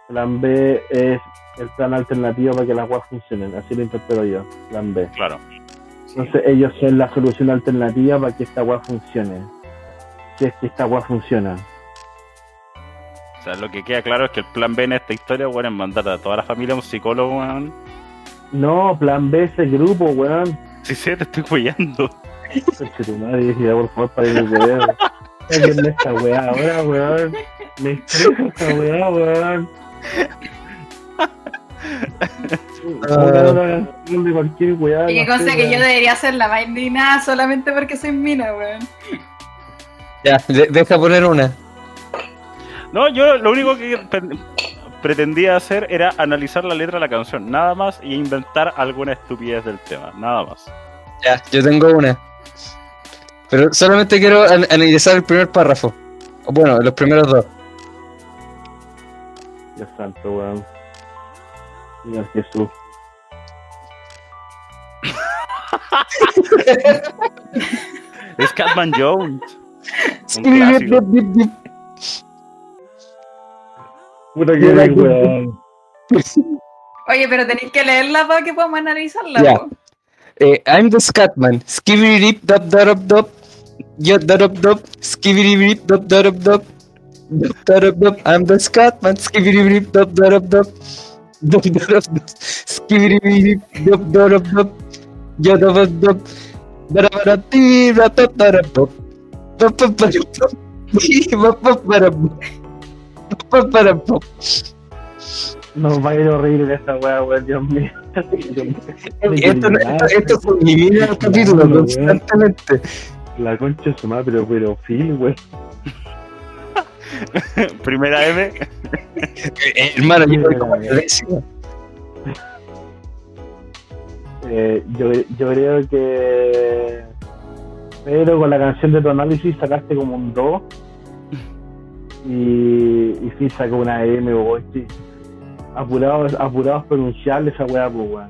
Plan B es el plan alternativo para que las weas funcionen. Así lo interpreto yo. Plan B. Claro. Entonces ellos son la solución alternativa para que esta wea funcione. Si es que esta wea funciona. O sea, lo que queda claro es que el plan B en esta historia, weón, es mandar a toda la familia a un psicólogo, weón. No, plan B es el grupo, weón. Sí, sí, te estoy. Conche tu madre, por favor, para video. Sáquenme esta weá ahora, weón. Me estresa esta weá, weón. Y que consta que yo debería ser la indignada solamente porque soy mina, weón. Ya, de- deja poner una. No, yo lo único que pre- pretendía hacer era analizar la letra de la canción, nada más, y inventar alguna estupidez del tema, nada más. Ya, yo tengo una. Pero solamente quiero an- analizar el primer párrafo. Bueno, los primeros dos. Dios santo, weón. Señor Jesús. Es Catman Jones. Un. Puta que eres, weón. Oye, pero tenéis que leerla para que podamos analizarla. Po. Eh, I'm the Scatman. Skibidi rip dop dop dop. Yo dop dop. Skibidi rip dop dop dop. Dop dop dop. I'm the Scatman. Skibidi rip dop dop dop. Dop dop dop. Skibidi dop dop dop. Dop. Nos va a ir horrible esta weá, weón, Dios mío. Esto, esto, esto se elimina el capítulo constantemente. La concha de su madre, pero, pero, Phil, weón. Primera M. Eh, hermano, yo voy como. Eh, yo, yo creo que. Pero con la canción de tu análisis sacaste como un 2. Y, y Phil sacó una M, weón. sí. Apurados, apurados pronunciarle esa weá, pues, weón.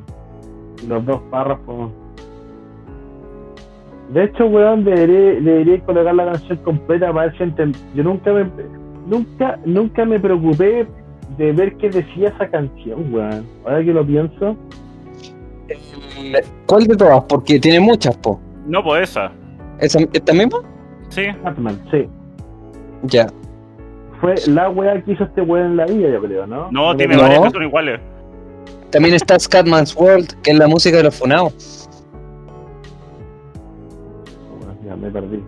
Los dos párrafos. De hecho, weón, debería, debería colocar la canción completa para ver si enten- Yo nunca me, nunca, nunca me preocupé de ver qué decía esa canción, weón. Ahora que lo pienso, ¿Cuál de todas? Porque tiene muchas, po. No, pues esa. ¿Esa, ¿Esta misma? Sí. Batman, sí. Ya. Fue la weá que hizo este weón en la vida, yo creo, ¿no? No, tiene No. varias que son iguales. También está Scatman's World, que es la música de los funados. Ya me perdí.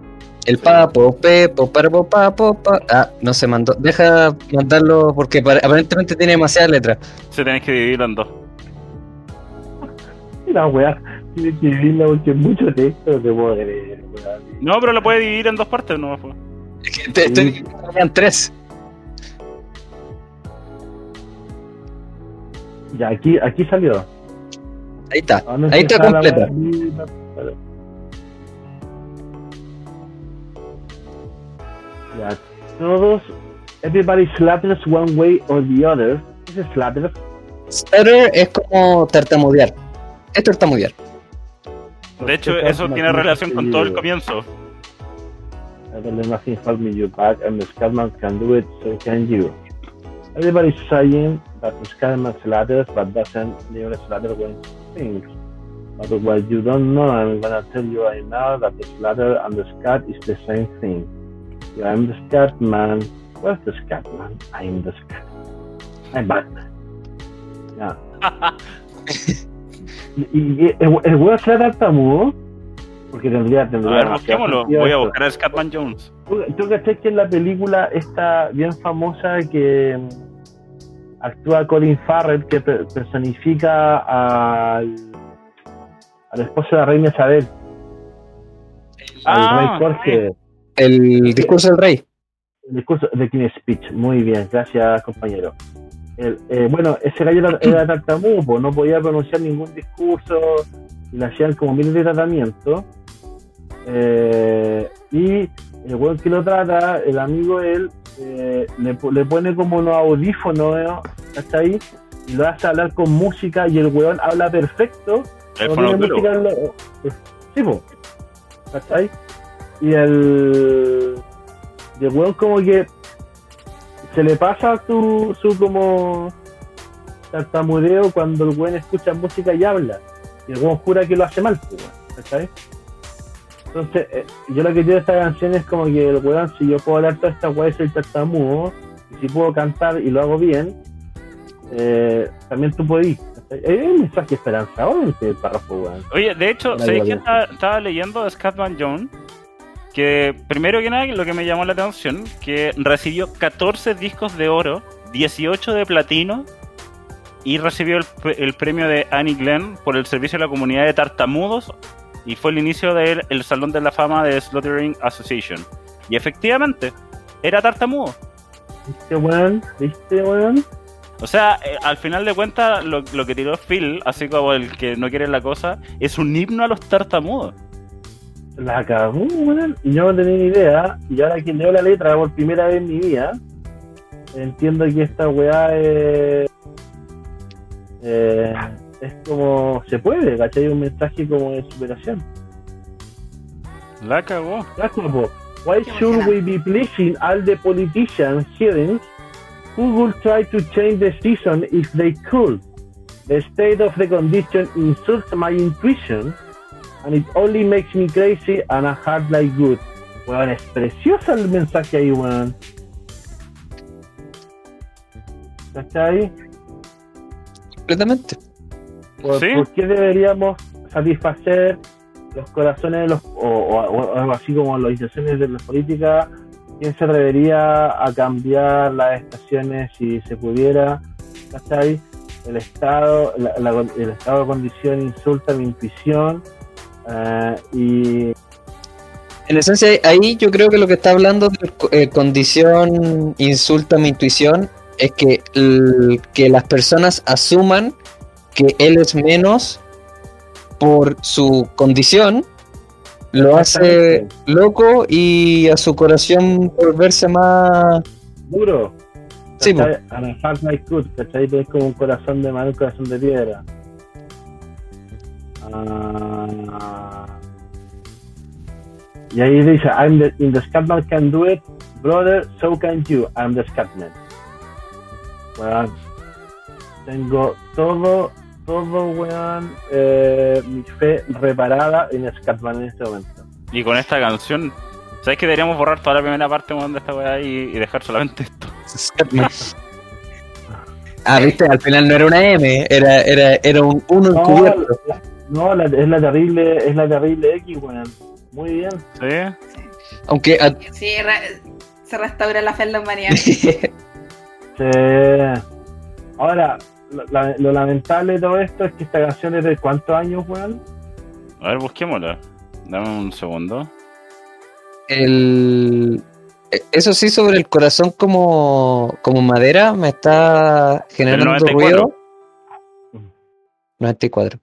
El papo, pepo, parpo, papo, pa. Ah, no se mandó. Deja mandarlo porque pare- aparentemente tiene demasiadas letras. Se tenés que dividirlo en dos. La weá tiene que vivirla porque es mucho texto, no te puedo creer, weón. No, pero lo puede dividir en dos partes, no fue. Es que te- estoy- tenían tres. Ya, aquí, aquí salió. Ahí está. ¿A dónde Ahí está completa. weá? Ya, todos, everybody slatters one way or the other. ¿Qué es slatter? Stutter es como tartamudear. Es tartamudear. De hecho, eso tiene relación con todo el comienzo. Let nothing hold me you back, and the Scatman can do it, so can you. Everybody's saying that the Scatman slatters, but doesn't never slatter when he sings. But what you don't know, I'm gonna tell you right now that the slatter and the scat is the same thing. Yeah, I'm the Scatman. Where's the Scatman? I'm the scat. I'm Batman. Ya. y, y, y el, weón será tartamudo, porque tendría, A tendría ver, demasiado busquémoslo. Voy a buscar a Scatman Jones. ¿Tú, tú cachai que en la película esta bien famosa que mm, actúa Colin Farrell, que per- personifica al, al esposo de la reina Isabel, al Ah, rey Jorge, El discurso del rey. el discurso de King's Speech. Muy bien, gracias compañero. El- eh, bueno, ese gallo era, era tartamudo, no podía pronunciar ningún discurso, y le hacían como miles de tratamientos. Eh, y el weón que lo trata, el amigo de él, eh, le, po- le pone como unos audífonos, ¿no? ¿Hasta ahí? Y lo hace hablar con música y el weón habla perfecto. El no tiene fonólogo. música en lo- Sí, po. ¿Cachai? Y el. Y el weón como que se le pasa su, su como tartamudeo cuando el weón escucha música y habla. Y el weón jura que lo hace mal, pues, weón, ¿cachai? Entonces, eh, yo lo que quiero de esta canción es como que el weón, si yo puedo hablar toda esta weá soy tartamudo, y si puedo cantar y lo hago bien, eh, también tú podís. ¿cachai? Es un mensaje esperanzador este párrafo, weón. Oye, de hecho, ¿sabéis que estaba, leyendo Scatman Jones? Que primero que nada, lo que me llamó la atención, que recibió 14 discos de oro, 18 de platino y recibió el, el premio de Annie Glenn por el servicio a la comunidad de tartamudos y fue el inicio del el Salón de la Fama de Slaughtering Association. Y efectivamente, era tartamudo. ¿Viste, weón? ¿Viste, weón? O sea, eh, al final de cuentas, lo, lo que tiró Phil, así como el que no quiere la cosa, es un himno a los tartamudos. La cagó, weón. Y yo no tenía ni idea. Y ahora que leo la letra por primera vez en mi vida, entiendo que esta weá es. eh, es como se puede, ¿cachai? Un mensaje como de superación. La cagó. La cagó. Why should we be pleasing all the politicians hearings who will try to change the season if they could? The state of the condition insults my intuition and it only makes me crazy and a heart like good. Weón, es precioso el mensaje ahí, weón. ¿Cachai? Completamente. ¿Por, Sí. por qué deberíamos satisfacer los corazones de los, o, o- o algo así como las intenciones de la política? ¿Quién se atrevería a cambiar las estaciones si se pudiera? ¿Cachai? El estado, la- la- el estado de condición insulta mi intuición eh, y En esencia, ahí yo creo que lo que está hablando de eh, condición insulta mi intuición es que, el- que las personas asuman que él es menos por su condición, lo hace loco y a su corazón volverse más... duro. Sí, a heart like good, ¿cachai? Es como un corazón de mano, un corazón de piedra. Ah. y ahí dice, I'm the, in the Scatman can do it, brother, so can you, I'm the Scatman. Weón, tengo todo, todo, weón, eh, mi fe reparada en Scatman en este momento. Y con esta canción, ¿sabes que deberíamos borrar toda la primera parte weón, de esta weá y, y dejar solamente esto? Ah, viste, al final no era una M, era, era, era un 1 No, encubierto. la- no la- es la terrible, es la terrible X, weón. Muy bien. ¿Sí? Aunque a- Sí, re- se restaura la fe en la humanidad. Sí. Ahora, lo, la- lo lamentable de todo esto es que esta canción es de cuántos años, weón. A ver, busquémosla. Dame un segundo. el e, eso sí sobre el corazón como, como madera me está generando 94. ruido 94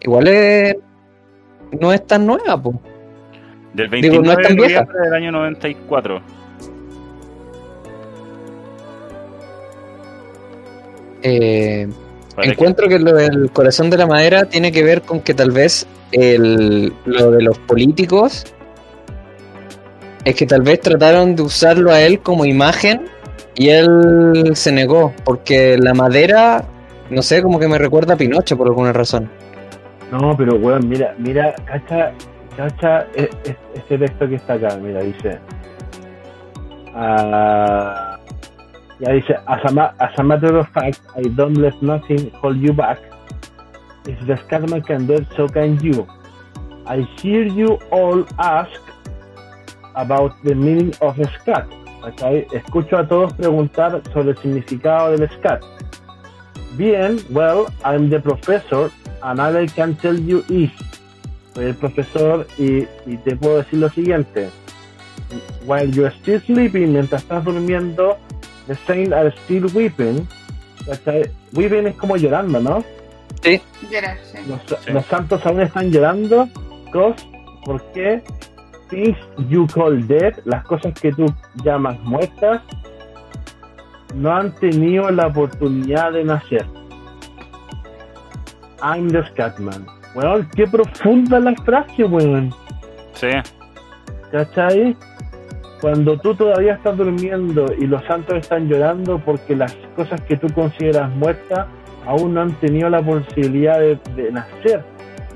igual es, no es tan nueva po. Del Digo, 29 no es tan de vieja. del año 94. Eh, encuentro que lo del corazón de la madera tiene que ver con que tal vez el, lo de los políticos es que tal vez trataron de usarlo a él como imagen y él se negó porque la madera no sé como que me recuerda a Pinocho por alguna razón No, pero weón, mira, mira, cacha, cacha e- e- este texto que está acá, mira, dice. ah, ya dice, as a, as a matter of fact, I don't let nothing hold you back. If the Scatman can do it, so can you. I hear you all ask about the meaning of scat. ¿cachai? Escucho a todos preguntar sobre el significado del scat. Bien, well, I'm the professor and all I can tell you is. Soy el profesor y, y te puedo decir lo siguiente. While you're still sleeping, mientras estás durmiendo, the saints are still weeping. ¿cachai? Weeping es como llorando, ¿no? Llorar, sí. Los, Sí. los santos aún están llorando. ¿Por qué? Things you call dead, las cosas que tú llamas muertas, no han tenido la oportunidad de nacer. I'm the Scatman. Weón, qué profunda la frase, weón. Sí, ¿Cachai? Cuando tú todavía estás durmiendo y los santos están llorando porque las cosas que tú consideras muertas aún no han tenido la posibilidad de, de nacer.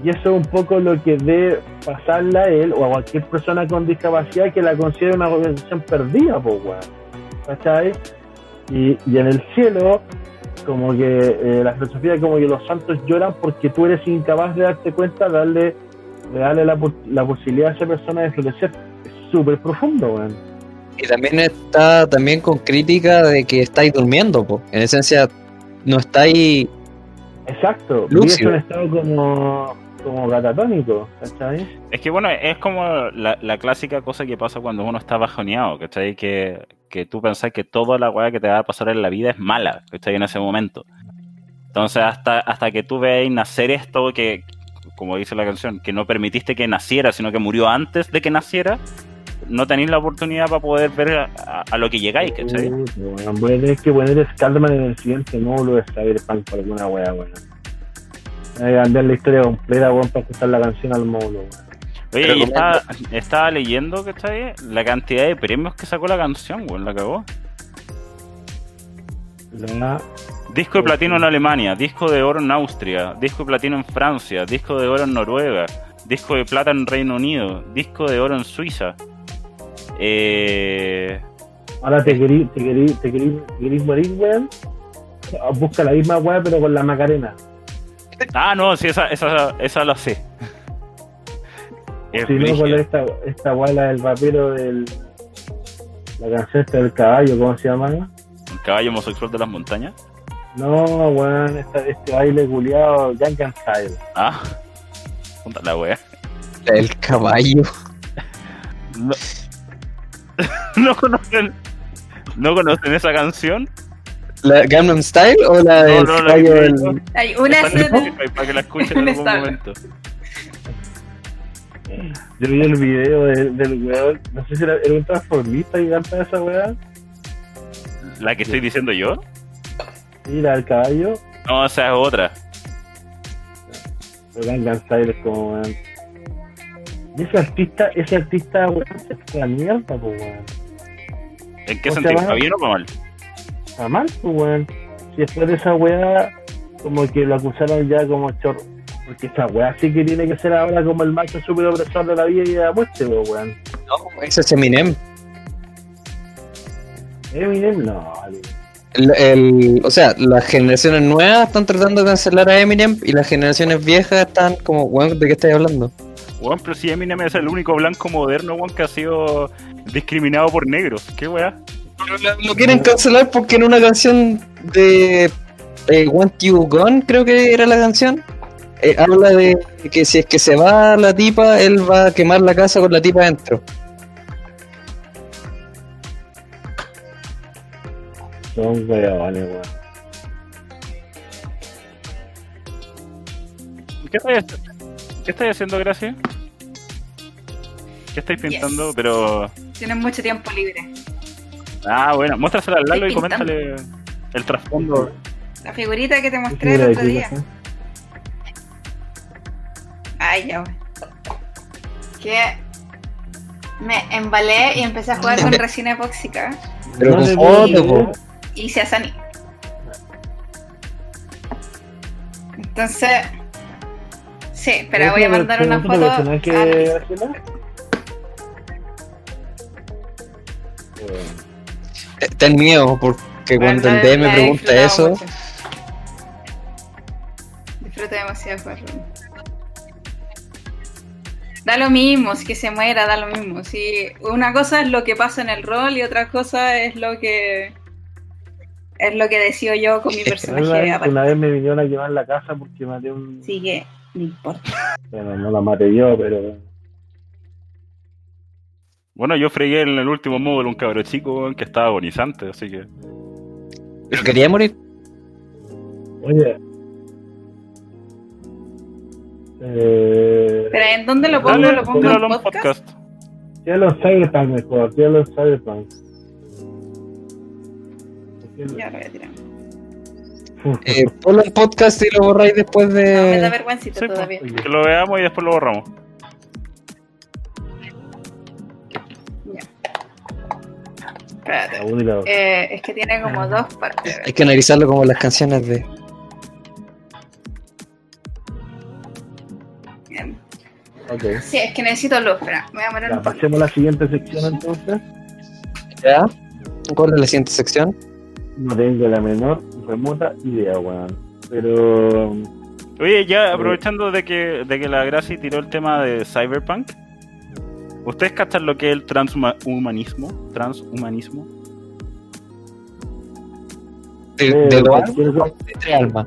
Y eso es un poco lo que debe pasarle a él o a cualquier persona con discapacidad que la considere una organización perdida, pues, weón. ¿Cachai? Y, y en el cielo, como que eh, la filosofía como que los santos lloran porque tú eres incapaz de darte cuenta, de darle, de darle la, po- la posibilidad a esa persona de florecer. Es súper profundo, weón. y también está también con crítica de que estáis durmiendo po. en esencia no estáis Exacto. Lúcido. Y es un estado como, como catatónico, ¿cachai? Es que bueno, es como la, la clásica cosa que pasa cuando uno está bajoneado, ¿cachai? Que, que tú pensás que toda la weá que te va a pasar en la vida es mala, ¿cachai? En ese momento. Entonces, hasta, hasta que tú veas nacer esto que, como dice la canción, que no permitiste que naciera, sino que murió antes de que naciera, no tenéis la oportunidad para poder ver a, a lo que llegáis, ¿cachai? Weón, voy a tener que poner Scatman en el siguiente módulo de Cyberpunk por alguna weá, weón. A cambiar la historia completa, weón, para escuchar la canción al módulo, weón. Oye, y estaba, estaba leyendo, ¿cachai? La cantidad de premios que sacó la canción, weón, la cagó. La- Disco de platino en Alemania, disco de oro en Austria, disco de platino en Francia, disco de oro en Noruega, disco de plata en Reino Unido, disco de oro en Suiza. Eh, Ahora te querís, te querís, te querís, te querís morir, weón. Busca la misma weá, pero con la Macarena. Ah, no, sí, esa, esa, esa lo sé. Es Si no, con esta, esta weá, la del papero del. La canción esta del caballo, ¿cómo se llama? El caballo homosexual de las montañas. No, weón, esta, este baile culiado, Gangnam Style. Ah, puta la wea. El caballo. No, no conocen. ¿No conocen esa canción? ¿La Gangnam Style o la No, del no, la caballo que- del- Hay una Está en escena. Spotify para que la escuchen en algún Está. momento. Yo vi el video de- del weón, no sé si era, era un transformista y canta esa weá. ¿La que estoy diciendo yo? Y la del caballo, No, esa es otra. pero como weón. Y ese artista, ese artista, weón, es la mierda, pues weón. ¿En qué O sentido? ¿Está bien o está mal? Está mal, pues weón. Si después de esa weá, como que lo acusaron ya como chorro. Porque esa weá sí que tiene que ser ahora como el macho super opresor de la vida y de la muerte, weón. No, ese es Eminem. Eminem, no. El, el- o sea, las generaciones nuevas están tratando de cancelar a Eminem y las generaciones viejas están como, weón, ¿de qué estáis hablando? Weón, pero si Eminem es el único blanco moderno, weón, que ha sido discriminado por negros. ¿Qué weá? Lo quieren cancelar porque en una canción de eh, Want You Gone, creo que era la canción, eh, habla de que si es que se va la tipa, él va a quemar la casa con la tipa adentro. Son weones, weón. ¿Qué estáis, ¿Qué estáis haciendo, Gracia? ¿Qué estáis pintando? Yes. Pero. Tienen mucho tiempo libre. Ah, bueno, muéstrasela al Lalo y coméntale el trasfondo. La figurita que te ¿Qué mostré el otro día. Ay, ya, wey. Que me embalé y empecé a jugar con resina epóxica Pero No con foto, creer. y se asani. Entonces, sí, pero voy a mandar una ¿Cómo foto. a-? Eh, Eh, Ten miedo porque cuando el DM he pregunta eso, mucho. Disfruto demasiado jugarlo. Da lo mismo, si que se muera, da lo mismo. Si una cosa es lo que pasa en el rol y otra cosa es lo que es lo que decido yo con mi Una personaje vez, aparte. una vez me vinieron a quemar la casa porque maté un. Así que no importa. Bueno, no la maté yo, pero. Bueno, yo fregué en el último módulo un cabro chico que estaba agonizante, así que. pero quería morir. Oye. Eh, Pero ¿en dónde lo pongo? Dale, ¿Lo pongo en podcast? Cyberpunk mejor, ya los Cyberpunk. Ya lo voy a tirar. Eh, ponlo en podcast y lo borráis después No, me da de... vergüencita Sí, pues. todavía. Que lo veamos y después lo borramos. Espérate. Eh, es que tiene como dos partes. Hay que analizarlo como las canciones de... Ok. Sí, es que necesito luz. Espera, me voy a poner Ya, un poco. pasemos a la siguiente sección entonces. ¿Ya? ¿Cuál es la siguiente sección? No tengo la menor remota idea, weón. Pero. Oye, ya aprovechando de que, de que la Graci tiró el tema de Cyberpunk, ¿ustedes cachan lo que es el transhumanismo? Transhumanismo. De, eh, de tres almas.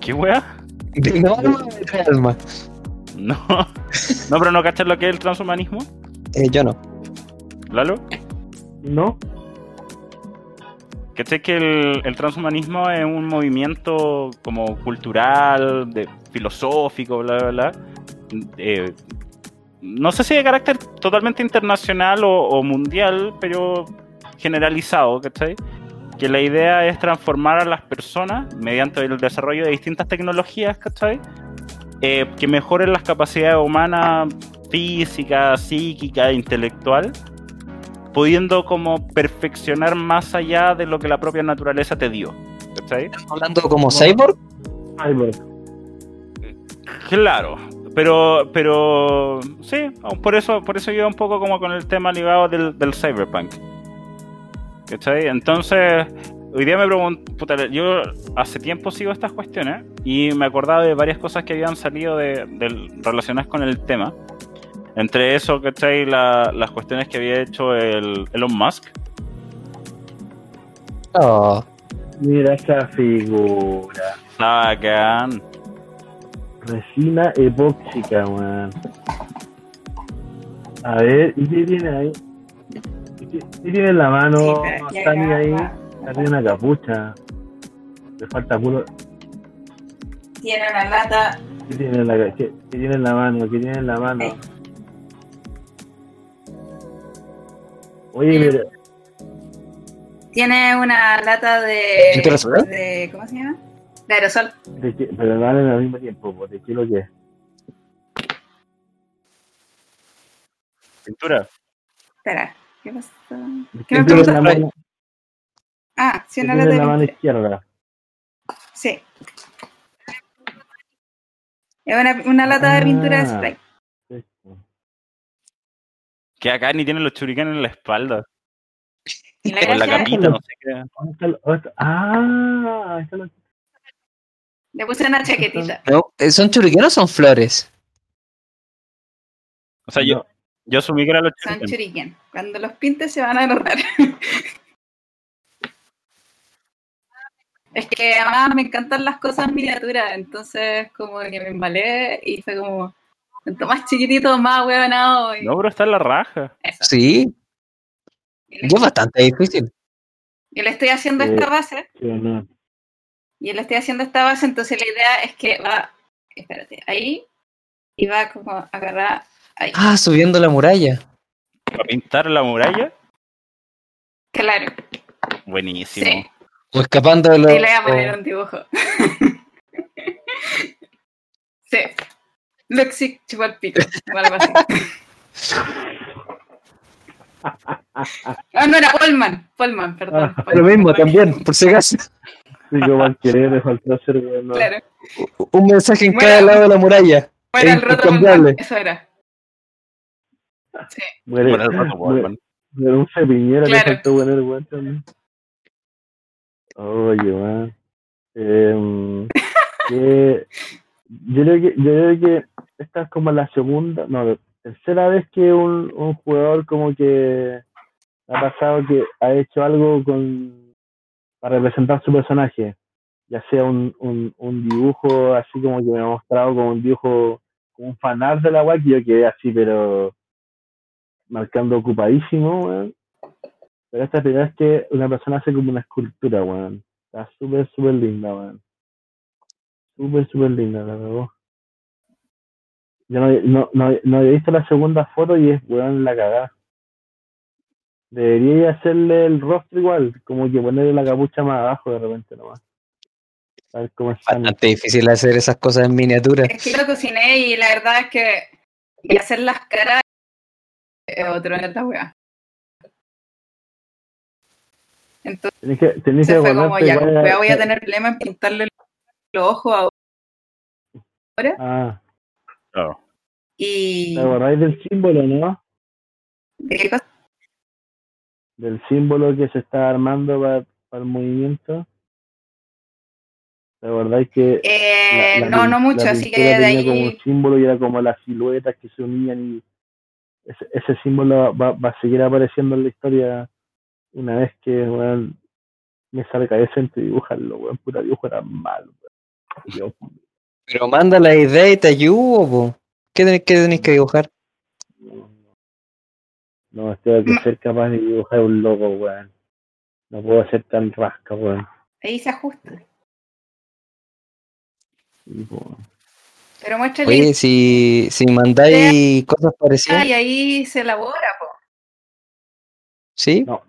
¿Qué wea? De dos almas de tres almas. No. No, pero no cachan lo que es el transhumanismo, Eh, yo no. Lalo. ¿No? ¿Cachai que el, el transhumanismo es un movimiento como cultural, de, filosófico, bla, bla, bla, eh, no sé si de carácter totalmente internacional o, mundial, pero generalizado, ¿cachai? Que la idea es transformar a las personas mediante el desarrollo de distintas tecnologías, ¿cachai? Eh, que mejoren las capacidades humanas física, psíquica, intelectual, pudiendo como perfeccionar más allá de lo que la propia naturaleza te dio. ¿Cachai? hablando como cyborg? Cyborg. Claro, pero, pero sí, por eso, por eso yo un poco como con el tema ligado del, del cyberpunk. ¿Cachai? Entonces, hoy día me pregunto, yo hace tiempo sigo estas cuestiones y me acordaba de varias cosas que habían salido de, relacionadas con el tema. Entre eso, ¿cachai? La, las cuestiones que había hecho el Elon Musk. Oh. Mira esa figura. Bacán. Resina epóxica, weón. A ver, ¿y qué tiene ahí? ¿Qué, tiene en la mano? Está ni ahí. Tiene una capucha. Le falta puro. Tiene una lata. ¿Qué tiene en la, qué, tiene en la mano? ¿Qué tiene en la mano? Oye, mira. Tiene una lata de, de. ¿Cómo se llama? De aerosol. De pero no al mismo tiempo, ¿de qué lo que es? Pintura. Espera, ¿qué pasa? ¿Qué me preguntas? Ah, sí, una lata de la mano izquierda. Sí. Es una, una lata de pintura de ah, spray. Que acá ni tienen los churicanes en la espalda. ¿Y la, la capita, no sé qué. Ah, está lo le puse una chaquetita. Eh, ¿Son churiquenos o son flores? O sea, yo, yo asumí que eran los Son churiquén. Cuando los pintes se van a notar. Es que además me encantan las cosas miniaturas, entonces como que me embalé y fue como cuanto más chiquitito, más huevonado. No, pero está en la raja. Sí. Es bastante difícil. Yo le estoy haciendo esta base. Sí, no. Y él estoy haciendo esta base, entonces la idea es que va, espérate, ahí, y va como a agarrar ahí. Ah, subiendo la muralla. ¿Para pintar la muralla? Claro. Buenísimo. Sí. O escapando de los... Sí, le voy a poner un dibujo. sí. Luxic chupa el pico, o algo así. ah, no era Polman, Polman, perdón. Ah, lo mismo también, por si acaso. Digo, mal querer, me faltó hacer bueno. Claro. Un mensaje en cada lado de la muralla. Bueno, el roto eso era. Sí. Muere, bueno, el roto muere, muere un cepiñero claro. que faltó poner weón también. Oye, man. Que, yo creo que yo creo que esta es como la segunda, no, tercera vez que un, un jugador como que ha pasado que ha hecho algo con para representar su personaje, ya sea un, un, un, dibujo así como que me ha mostrado como un dibujo, como un fanart de la guay, que yo quedé así, pero marcando ocupadísimo, weón. Pero esta primera es que una persona hace como una escultura, weón. Está súper, súper linda, weón. Súper, súper linda, la verdad. Yo no, no, no, no había visto la segunda foto y es, weón, la cagada. Debería hacerle el rostro igual, como que ponerle la capucha más abajo de repente nomás. A ver cómo es Bastante difícil hacer esas cosas en miniatura. Es que lo cociné y la verdad es que y hacer las caras es otro en esta weá. Entonces, tenés que, tenés que fue como ya, voy a tener problema en pintarle los ojos ahora. Ah. Y... ¿Te acordáis del símbolo, no? ¿De qué cosa? del símbolo que se está armando para, el movimiento. La verdad es que... Eh, no, no mucho, así que de ahí... como un símbolo y era como las siluetas que se unían y ese, ese símbolo va, va, a seguir apareciendo en la historia una vez que me salga decente dibujarlo, weón, puta dibujo era malo. Pero manda la idea y te ayudo, ¿Qué tenés, qué tenés que dibujar? No, tengo que ser capaz de dibujar un logo, weón. No puedo ser tan rasca, weón. Ahí se ajusta. Pero muestra el Oye, si, si mandáis cosas parecidas, y ahí se elabora, po. ¿sí? No,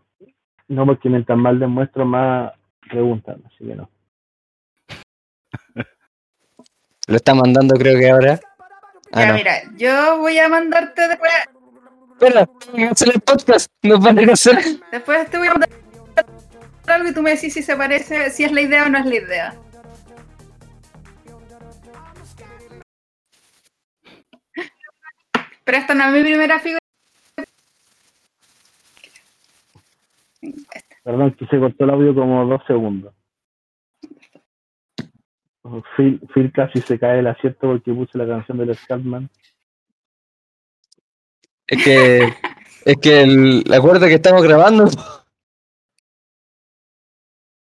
no porque mientras más les muestro, más preguntan, así que no. Lo está mandando creo que ahora. Ah, ya, no. mira, yo voy a mandarte después. Espera, hacer el podcast. Nos van a conocer. Después te voy a mandar algo y tú me decís si se parece, si es la idea o no es la idea. Pero esta no es mi primera figura. Perdón, que se cortó el audio como dos segundos. Phil, Phil casi se cae el acierto porque puse la canción del Scatman. Es que, es que el, acuerdo que estamos grabando.